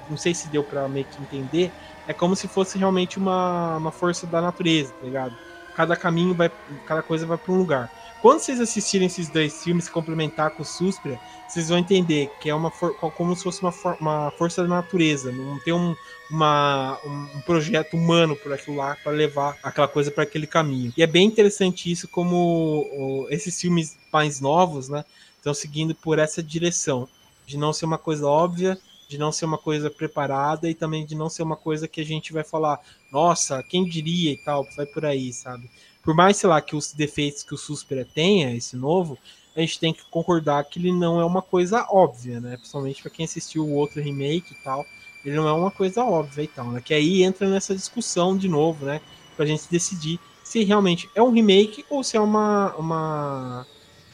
Não sei se deu para meio que entender. É como se fosse realmente uma, uma força da natureza, tá ligado? Cada caminho vai, cada coisa vai para um lugar. Quando vocês assistirem esses dois filmes complementar com o Suspira, vocês vão entender que é uma for, como se fosse uma, for, uma força da natureza. Não tem um, uma, um projeto humano por aquilo lá para levar aquela coisa para aquele caminho. E é bem interessante isso, como o, esses filmes mais novos, né, estão seguindo por essa direção de não ser uma coisa óbvia, de não ser uma coisa preparada e também de não ser uma coisa que a gente vai falar, nossa, quem diria e tal, vai por aí, sabe? Por mais, sei lá, que os defeitos que o Suspira tenha, esse novo, a gente tem que concordar que ele não é uma coisa óbvia, né? Principalmente para quem assistiu o outro remake e tal ele não é uma coisa óbvia e tal, né? Que aí entra nessa discussão de novo, né? Pra gente decidir se realmente é um remake ou se é uma, uma,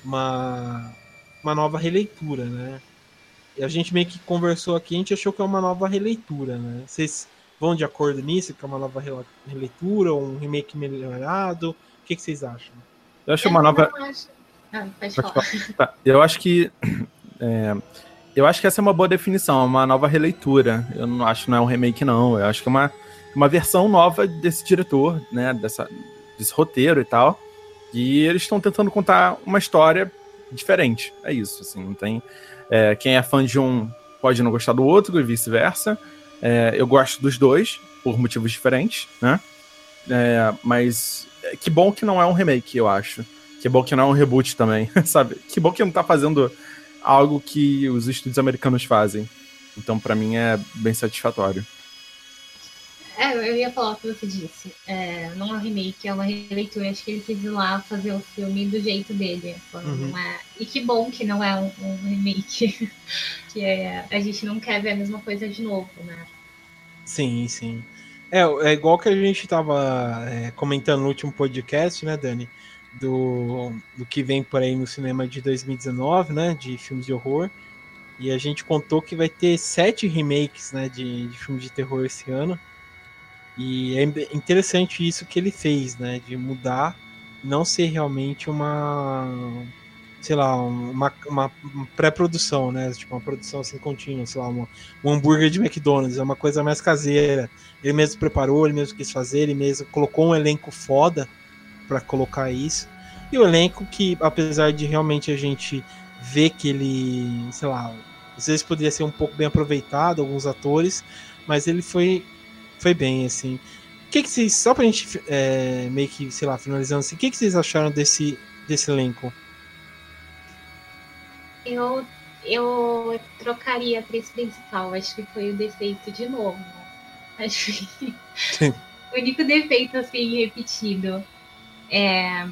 uma, uma nova releitura, né? E a gente meio que conversou aqui, a gente achou que é uma nova releitura, né? Vocês vão de acordo nisso, que é uma nova releitura ou um remake melhorado? O que, que vocês acham? Eu acho uma nova. Ah, pode falar. Tá. Eu acho que. É eu acho que essa é uma boa definição, uma nova releitura. Eu não acho que não é um remake, não. Eu acho que é uma, uma versão nova desse diretor, né? Dessa, desse roteiro e tal. E eles estão tentando contar uma história diferente. É isso, assim, não tem. É, quem é fã de um pode não gostar do outro e vice-versa. É, eu gosto dos dois, por motivos diferentes, né? É, mas que bom que não é um remake, eu acho. Que bom que não é um reboot também, sabe? Que bom que não tá fazendo algo que os estúdios americanos fazem. Então, para mim, é bem satisfatório. É, eu ia falar o que você disse. É, não é um remake, é uma releitura. Acho que ele quis ir lá fazer o filme do jeito dele. Uhum. É... E que bom que não é um, um remake. que é, a gente não quer ver a mesma coisa de novo, né? Sim, sim. É, é igual que a gente estava é, comentando no último podcast, né, Dani? do, do que vem por aí no cinema de 2019, né? De filmes de horror. E a gente contou que vai ter sete remakes né, de, de filmes de terror esse ano. E é interessante isso que ele fez, né? De mudar, não ser realmente uma, sei lá, uma, uma pré-produção, né? Tipo, uma produção assim contínua, sei lá, uma, um hambúrguer de McDonald's, é uma coisa mais caseira. Ele mesmo preparou, ele mesmo quis fazer, ele mesmo colocou um elenco foda para colocar isso. E o elenco que, apesar de realmente a gente ver que ele, sei lá, às vezes poderia ser um pouco bem aproveitado, alguns atores, mas ele foi, foi bem, assim. O que, que vocês, só pra gente é, meio que, sei lá, finalizando assim, o que, que vocês acharam desse, desse elenco? Eu, eu trocaria a atriz principal, acho que foi o defeito de novo. Acho que o único defeito, assim, repetido. É...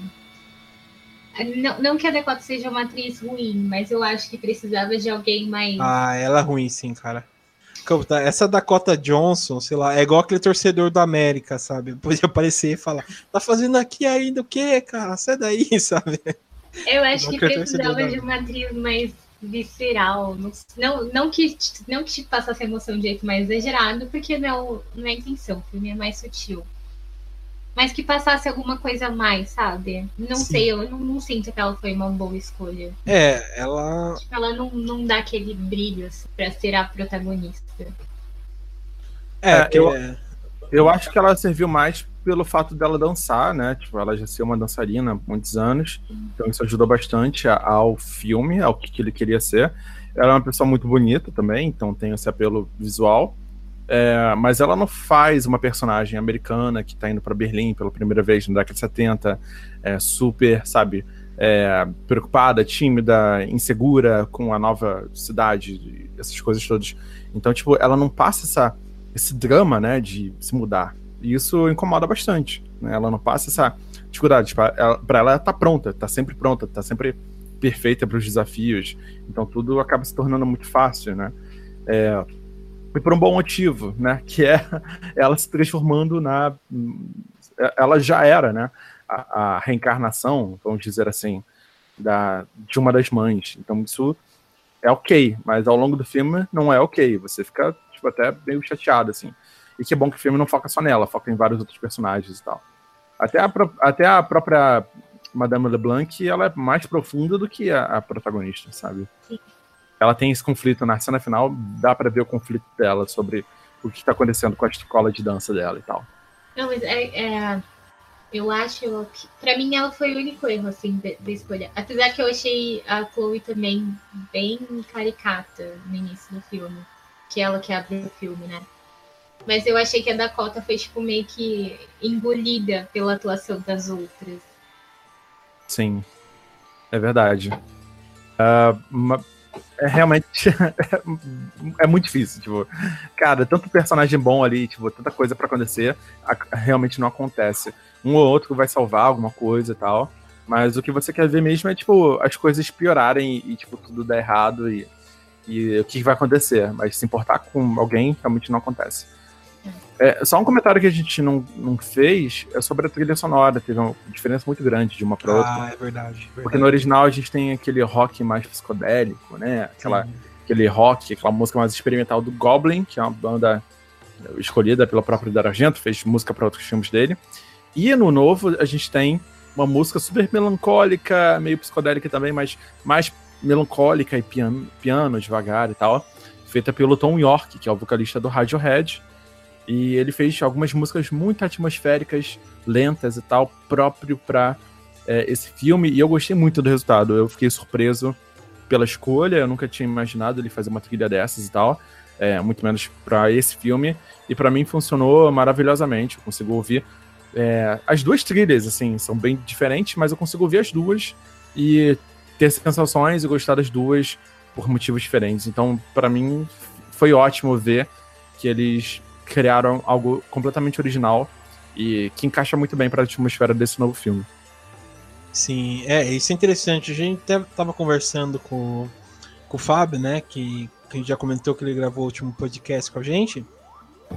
Não, não que a Dakota seja uma atriz ruim, mas eu acho que precisava de alguém mais. Ah, ela é ruim, sim, cara. Essa Dakota Johnson, sei lá, é igual aquele torcedor da América, sabe? Podia aparecer e falar: tá fazendo aqui ainda o quê, cara? Sai daí, sabe? Eu acho que precisava de uma atriz mais visceral. Não, não, não, que, não que te passasse emoção de jeito mais exagerado, porque não, não é a intenção. O filme é mais sutil. Mas que passasse alguma coisa a mais, sabe? Não Sim. sei, eu não, não, sinto que ela foi uma boa escolha. É, ela. Tipo, ela não, não dá aquele brilho assim, pra ser a protagonista. É, é eu, eu acho que ela serviu mais pelo fato dela dançar, né? Tipo, ela já ser uma dançarina há muitos anos. Então isso ajudou bastante ao filme, ao que, ele queria ser. Ela é uma pessoa muito bonita também, então tem esse apelo visual. É, mas ela não faz uma personagem americana que tá indo para Berlim pela primeira vez na década de 70, é, super, sabe, é, preocupada, tímida, insegura com a nova cidade, essas coisas todas. Então, tipo, ela não passa essa, esse drama, né, de se mudar. E isso incomoda bastante. Né? Ela não passa essa dificuldade. Tipo, ela, ela, ela tá pronta, tá sempre pronta, tá sempre perfeita para os desafios. Então tudo acaba se tornando muito fácil, né? É, e por um bom motivo, né? Que é ela se transformando na. Ela já era, né? A, a reencarnação, vamos dizer assim, da, de uma das mães. Então isso é ok, mas ao longo do filme não é ok. Você fica tipo, até meio chateado, assim. E que bom que o filme não foca só nela, foca em vários outros personagens e tal. Até a, até a própria Madame LeBlanc, ela é mais profunda do que a, a protagonista, sabe? Sim. Ela tem esse conflito na cena final, dá para ver o conflito dela sobre o que está acontecendo com a escola de dança dela e tal. Não, mas é, é eu acho que, pra mim, ela foi o único erro, assim, da escolha. Apesar que eu achei a Chloe também bem caricata no início do filme. Que é ela que abre o filme, né? Mas eu achei que a Dakota foi, tipo, meio que engolida pela atuação das outras. Sim. É verdade. Uh, é realmente é muito difícil, tipo, cara, tanto personagem bom ali, tipo, tanta coisa para acontecer, a, realmente não acontece. Um ou outro vai salvar alguma coisa e tal, mas o que você quer ver mesmo é, tipo, as coisas piorarem e, tipo, tudo dar errado e, e o que vai acontecer, mas se importar com alguém realmente não acontece. É, só um comentário que a gente não, não fez é sobre a trilha sonora. Teve uma diferença muito grande de uma para outra. Ah, é verdade, verdade, Porque no original a gente tem aquele rock mais psicodélico, né? Aquela, aquele rock, aquela música mais experimental do Goblin, que é uma banda escolhida pela própria Dario Argento, fez música para outros filmes dele. E no novo a gente tem uma música super melancólica, meio psicodélica também, mas mais melancólica e piano, piano devagar e tal, feita pelo Tom York, que é o vocalista do Radiohead e ele fez algumas músicas muito atmosféricas, lentas e tal, próprio para é, esse filme. E eu gostei muito do resultado. Eu fiquei surpreso pela escolha. Eu nunca tinha imaginado ele fazer uma trilha dessas e tal. É, muito menos para esse filme. E para mim funcionou maravilhosamente. Eu consigo ouvir é, as duas trilhas, assim, são bem diferentes, mas eu consigo ouvir as duas e ter sensações e gostar das duas por motivos diferentes. Então, para mim, foi ótimo ver que eles criaram algo completamente original e que encaixa muito bem para a atmosfera desse novo filme. Sim, é, isso é interessante. A gente até tava conversando com, com o Fábio, né, que, que já comentou que ele gravou o último podcast com a gente.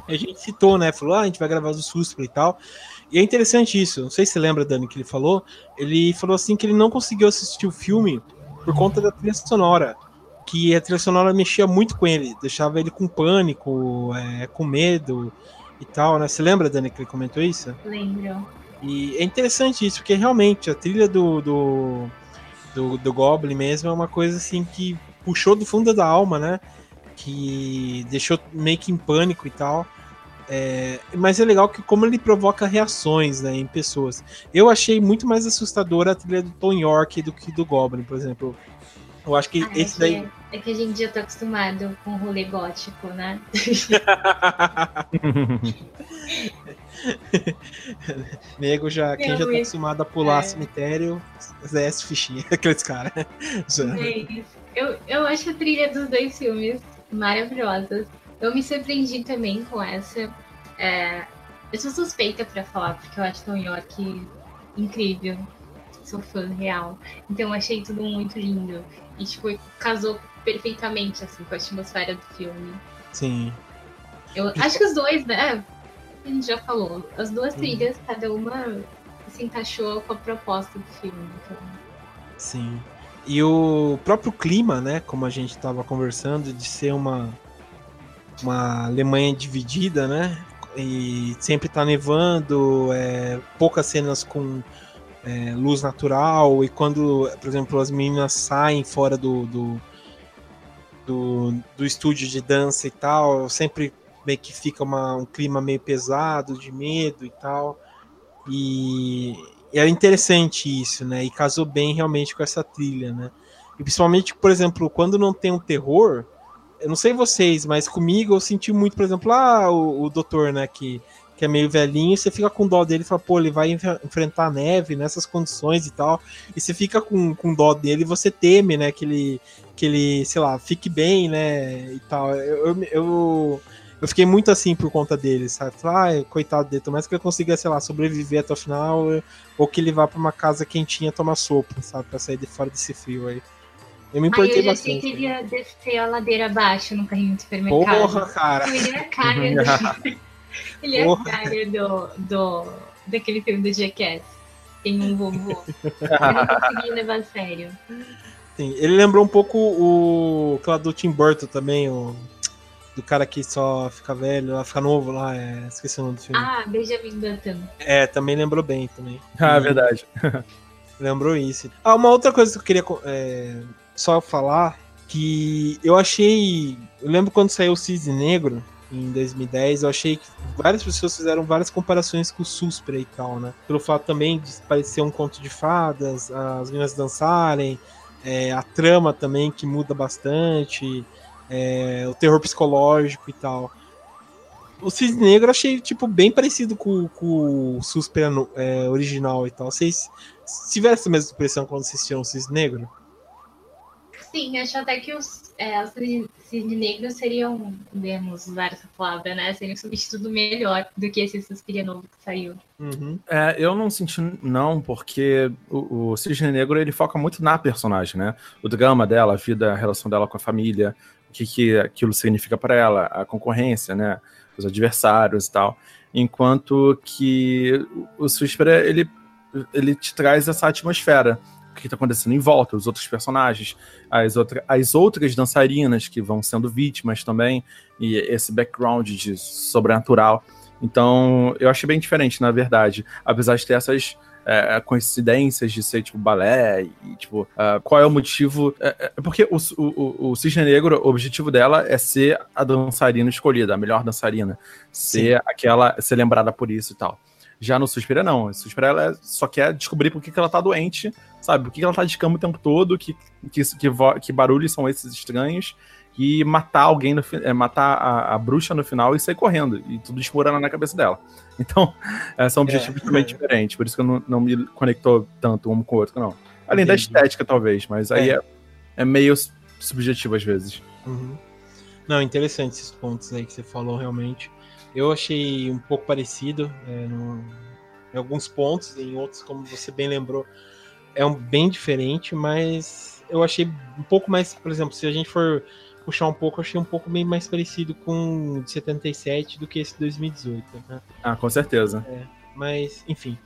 E a gente citou, né, falou, ah, a gente vai gravar do Susper e tal. E é interessante isso, não sei se você lembra, Dani, que ele falou. Ele falou assim que ele não conseguiu assistir o filme por conta da trilha sonora que a trilha sonora mexia muito com ele, deixava ele com pânico, é, com medo e tal, né? Você lembra, Dani, que ele comentou isso? Lembro. E é interessante isso, porque realmente a trilha do, do, do, do Goblin mesmo é uma coisa assim que puxou do fundo da alma, né? Que deixou meio que em pânico e tal. É, mas é legal que como ele provoca reações né, em pessoas. Eu achei muito mais assustadora a trilha do Tom York do que do Goblin, por exemplo. Eu acho que ah, esse daí. É, é que a gente já tá acostumado com o rolê gótico, né? Nego já, quem já tá acostumado a pular é. cemitério, ZS fichinha, aqueles caras. É eu, eu acho a trilha dos dois filmes maravilhosa. Eu me surpreendi também com essa. É, eu sou suspeita para falar, porque eu acho Tom York incrível. Sou fã real. Então eu achei tudo muito lindo. E, tipo, casou perfeitamente, assim, com a atmosfera do filme. Sim. Eu acho que os dois, né? A gente já falou. As duas trilhas, cada uma se encaixou com a proposta do filme. Então... Sim. E o próprio clima, né? Como a gente estava conversando, de ser uma, uma Alemanha dividida, né? E sempre tá nevando, é, poucas cenas com é, luz natural, e quando, por exemplo, as meninas saem fora do, do, do, do estúdio de dança e tal, sempre meio que fica uma, um clima meio pesado, de medo e tal. E, era interessante isso, né? E casou bem realmente com essa trilha, né? E principalmente, por exemplo, quando não tem um terror, eu não sei vocês, mas comigo eu senti muito, por exemplo, ah, o, o doutor, né, que, que é meio velhinho, você fica com dó dele e fala, pô, ele vai enfrentar a neve nessas condições e tal, e você fica com, com dó dele e você teme, né, que ele, que ele, sei lá, fique bem, né, e tal. Eu, eu, eu, eu fiquei muito assim por conta dele, sabe? Falar, ah, coitado dele, mais que ele consiga, sei lá, sobreviver até o final, ou que ele vá para uma casa quentinha tomar sopa, sabe? Pra sair de fora desse frio aí. Eu me importei Aí eu bastante. achei que ele ia descer a ladeira abaixo no carrinho de supermercado. Porra, cara. Ele é a cara do... Ele é a Porra. cara do, do... daquele filme do Jackass. Tem um vovô. Eu não consegui levar a sério. Sim, ele lembrou um pouco o aquela do Tim Burton também, o do cara que só fica velho, lá fica novo lá, é, esqueci o nome do filme. Ah, Benjamin Button. É, também lembrou bem também. Ah, E verdade. Lembrou isso. Ah, uma outra coisa que eu queria é, só falar que eu achei, eu lembro quando saiu o Cisne Negro em 2010, eu achei que várias pessoas fizeram várias comparações com o Suspra e tal, né? Pelo fato também de parecer um conto de fadas, as meninas dançarem, é, a trama também que muda bastante, é, o terror psicológico e tal. O Cisne Negro eu achei, tipo, bem parecido com, com o Suspra no- é, original e tal. Vocês tiveram essa mesma impressão quando assistiram o Cisne Negro? Sim, acho até que os, é, os cisne cisne negros seriam, podemos usar essa palavra, né? Seriam um substituto melhor do que esse Suspiria novo que saiu. Uhum. É, eu não senti não, porque o, o Cisne Negro ele foca muito na personagem, né? O drama dela, a vida, a relação dela com a família, o que, que aquilo significa para ela, a concorrência, né? Os adversários e tal. Enquanto que o Suspira, ele, ele te traz essa atmosfera. O que está acontecendo em volta, os outros personagens, as, outra, as outras dançarinas que vão sendo vítimas também, e esse background de sobrenatural. Então, eu achei bem diferente, na verdade. Apesar de ter essas é, coincidências de ser, tipo, balé e, tipo, ah, qual é o motivo... É, é porque o, o, o Cisne Negro, o objetivo dela é ser a dançarina escolhida, a melhor dançarina. Ser aquela... ser lembrada por isso e tal. Já no Suspira, não. Suspira, ela só quer descobrir por que, que ela tá doente, sabe? Por que, que ela tá de cama o tempo todo, que, que, que, que barulhos são esses estranhos, e matar alguém, no, é, matar a, a bruxa no final e sair correndo, e tudo explorando na cabeça dela. Então, é, são objetivos É. também diferentes, por isso que eu não, não me conectou tanto um com o outro, não. Além da Entendi. estética, talvez, mas aí É. é, é meio subjetivo às vezes. Uhum. Não, interessante esses pontos aí que você falou, realmente. Eu achei um pouco parecido é, no- em alguns pontos, em outros, como você bem lembrou, é um bem diferente, mas eu achei um pouco mais, por exemplo, se a gente for puxar um pouco, eu achei um pouco bem mais parecido com o de 77 do que esse 2018, né? Ah, com certeza. Mas, enfim.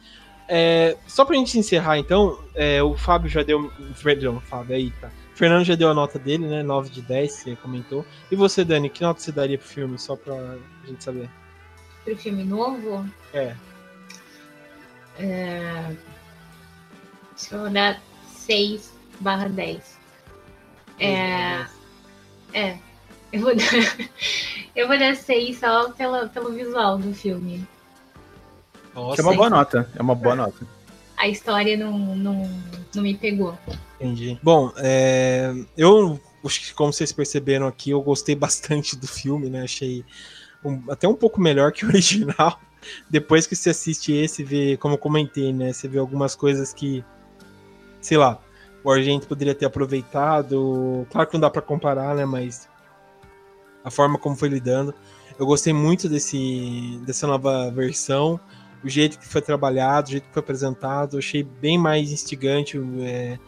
É, só pra gente encerrar, então, é, o Fábio já deu. Perdão, Fábio, aí tá. O Fernando já deu a nota dele, né? 9 de 10, você comentou. E você, Dani, que nota você daria pro filme, só pra gente saber? Pro filme novo, É. acho que eu vou dar 6 barra 10. É, é, eu vou dar, eu vou dar 6 só pela, pelo visual do filme. Nossa, é uma boa nota. É uma boa nota. A história não, não, não me pegou. entendi. Bom, é, eu como vocês perceberam aqui, eu gostei bastante do filme, né? Achei um- até um pouco melhor que o original. Depois que você assiste esse, vê, como eu comentei, né? Você vê algumas coisas que, sei lá, o Argento poderia ter aproveitado. Claro que não dá pra comparar, né? Mas a forma como foi lidando. Eu gostei muito desse, dessa nova versão. O jeito que foi trabalhado, o jeito que foi apresentado, eu achei bem mais instigante. é,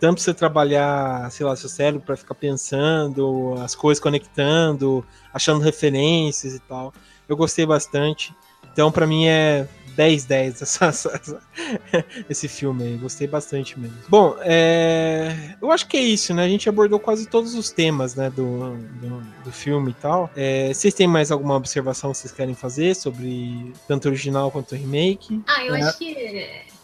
tanto você trabalhar, sei lá, seu cérebro para ficar pensando, as coisas conectando, achando referências e tal. Eu gostei bastante. Então, para mim é 10 10 essa, essa, esse filme aí. Gostei bastante mesmo. Bom, é, eu acho que é isso, né? A gente abordou quase todos os temas né, do, do, do filme e tal. É, vocês têm mais alguma observação que vocês querem fazer sobre tanto o original quanto o remake? Ah, eu é. acho que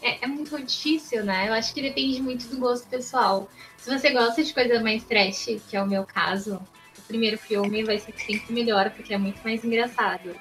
é, é, muito difícil, né? Eu acho que depende muito do gosto pessoal. Se você gosta de coisa mais trash, que é o meu caso, o primeiro filme vai ser sempre melhor, porque é muito mais engraçado.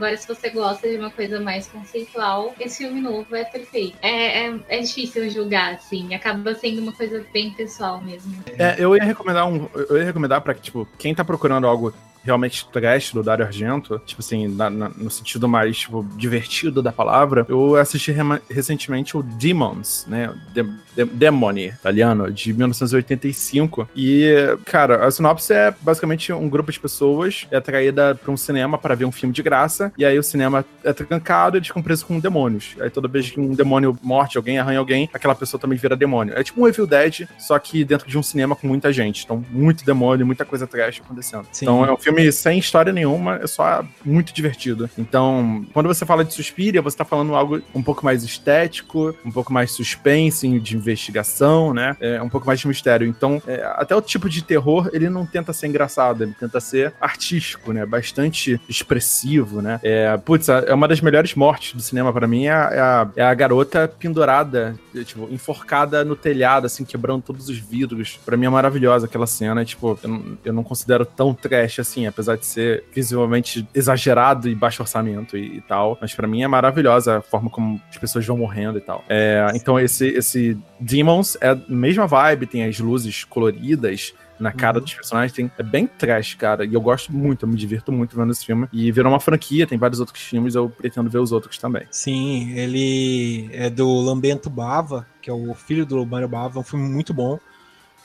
Agora, se você gosta de uma coisa mais conceitual, esse filme novo é perfeito. É, é, é difícil julgar, assim. Acaba sendo uma coisa bem pessoal mesmo. É, eu ia recomendar um. Eu ia recomendar pra que, tipo, quem tá procurando algo realmente trash do Dario Argento, tipo assim, na, na, no sentido mais tipo, divertido da palavra, eu assisti recentemente o Demons, né? De, de, Demoni, italiano, de 1985. E, cara, a sinopse é basicamente um grupo de pessoas é atraída para um cinema para ver um filme de graça, e aí o cinema é trancado e eles ficam presos com demônios. Aí toda vez que um demônio morte alguém, arranha alguém, aquela pessoa também vira demônio. É tipo um Evil Dead, só que dentro de um cinema com muita gente. Então, muito demônio, muita coisa trash acontecendo. Sim. Então, é um filme filme sem história nenhuma, é só muito divertido. Então, quando você fala de Suspiria, você tá falando algo um pouco mais estético, um pouco mais suspense, de investigação, né? É um pouco mais de mistério. Então, é, até o tipo de terror, ele não tenta ser engraçado, ele tenta ser artístico, né? Bastante expressivo, né? É, putz, é uma das melhores mortes do cinema para mim, é a, é a, é a garota pendurada, tipo, enforcada no telhado, assim, quebrando todos os vidros. Para mim é maravilhosa aquela cena, tipo, eu não, eu não considero tão trash assim, assim, apesar de ser visivelmente exagerado e baixo orçamento e, e tal. Mas para mim é maravilhosa a forma como as pessoas vão morrendo e tal. É, então esse, esse Demons é a mesma vibe, tem as luzes coloridas, na cara uhum. dos personagens. Tem, é bem trash, cara. E eu gosto muito, eu me divirto muito vendo esse filme. E virou uma franquia, tem vários outros filmes, eu pretendo ver os outros também. Sim, ele é do Lambento Bava, que é o filho do Mário Bava, é um filme muito bom.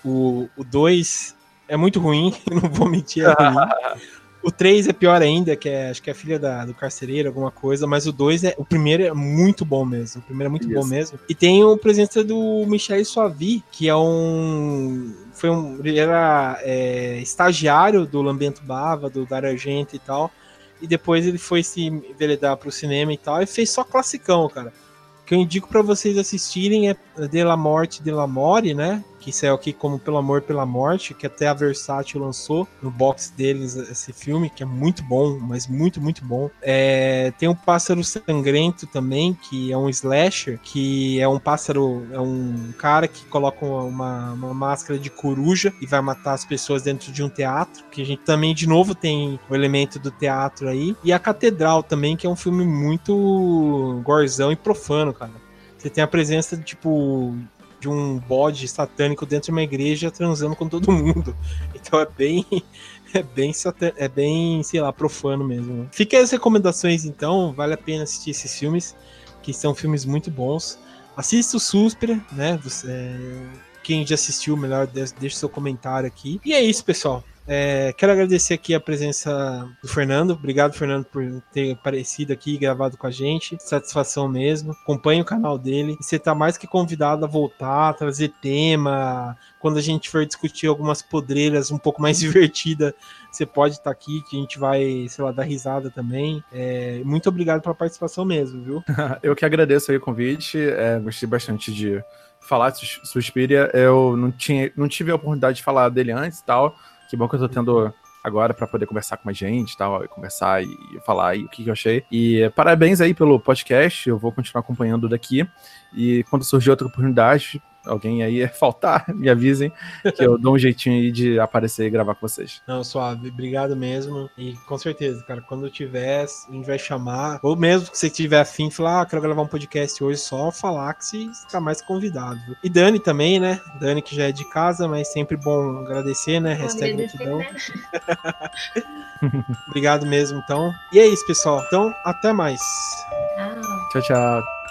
O 2 é muito ruim, não vou mentir, é. O 3 é pior ainda, que é, acho que é a filha da, do carcereiro, alguma coisa, mas o 2 é. O primeiro é muito bom mesmo. O primeiro é muito bom mesmo. E tem a presença do Michel Suavi, que é um. Foi um. Ele era é, estagiário do Lambento Bava, do Dar Argento e tal. E depois ele foi se enveredar pro cinema e tal. E fez só classicão, cara. O que eu indico para vocês assistirem é De La Morte, De La More, né? Que saiu aqui como Pelo Amor Pela Morte, que até a Versátil lançou no box deles esse filme, que é muito bom, mas muito, muito bom. É, tem o Pássaro Sangrento também, que é um slasher, que é um pássaro, é um cara que coloca uma, uma máscara de coruja e vai matar as pessoas dentro de um teatro, que a gente também, de novo, tem o elemento do teatro aí. E a Catedral também, que é um filme muito gorzão e profano, cara. Você tem a presença, tipo, de um bode satânico dentro de uma igreja transando com todo mundo. Então é bem. É bem, é bem, sei lá, profano mesmo. Né? Fica as recomendações então, vale a pena assistir esses filmes, que são filmes muito bons. Assista o Suspira, né? Você, quem já assistiu, melhor deixe seu comentário aqui. E é isso, pessoal. É, quero agradecer aqui a presença do Fernando. Obrigado, Fernando, por ter aparecido aqui e gravado com a gente. Satisfação mesmo. Acompanhe o canal dele. Você está mais que convidado a voltar, a trazer tema. Quando a gente for discutir algumas podreiras um pouco mais divertida, você pode estar tá aqui, que a gente vai, sei lá, dar risada também. É, muito obrigado pela participação mesmo, viu? Eu que agradeço aí o convite. É, gostei bastante de falar de Suspiria. Eu não, tinha, não tive a oportunidade de falar dele antes e tal que bom que eu tô tendo agora para poder conversar com mais gente e tal, e conversar e falar aí o que, que eu achei. E parabéns aí pelo podcast, eu vou continuar acompanhando daqui. E quando surgir outra oportunidade, alguém aí faltar, me avisem, que eu dou um jeitinho aí de aparecer e gravar com vocês. Não, suave, obrigado mesmo. E com certeza, cara, quando eu tiver, a gente vai chamar, ou mesmo que você tiver afim, falar, ah, quero gravar um podcast hoje, só falar que você está mais convidado. E Dani também, né? Dani que já é de casa, mas sempre bom agradecer, né? Hashtag gratidão. Né? obrigado mesmo, então. E é isso, pessoal. Então, até mais. Tchau, tchau.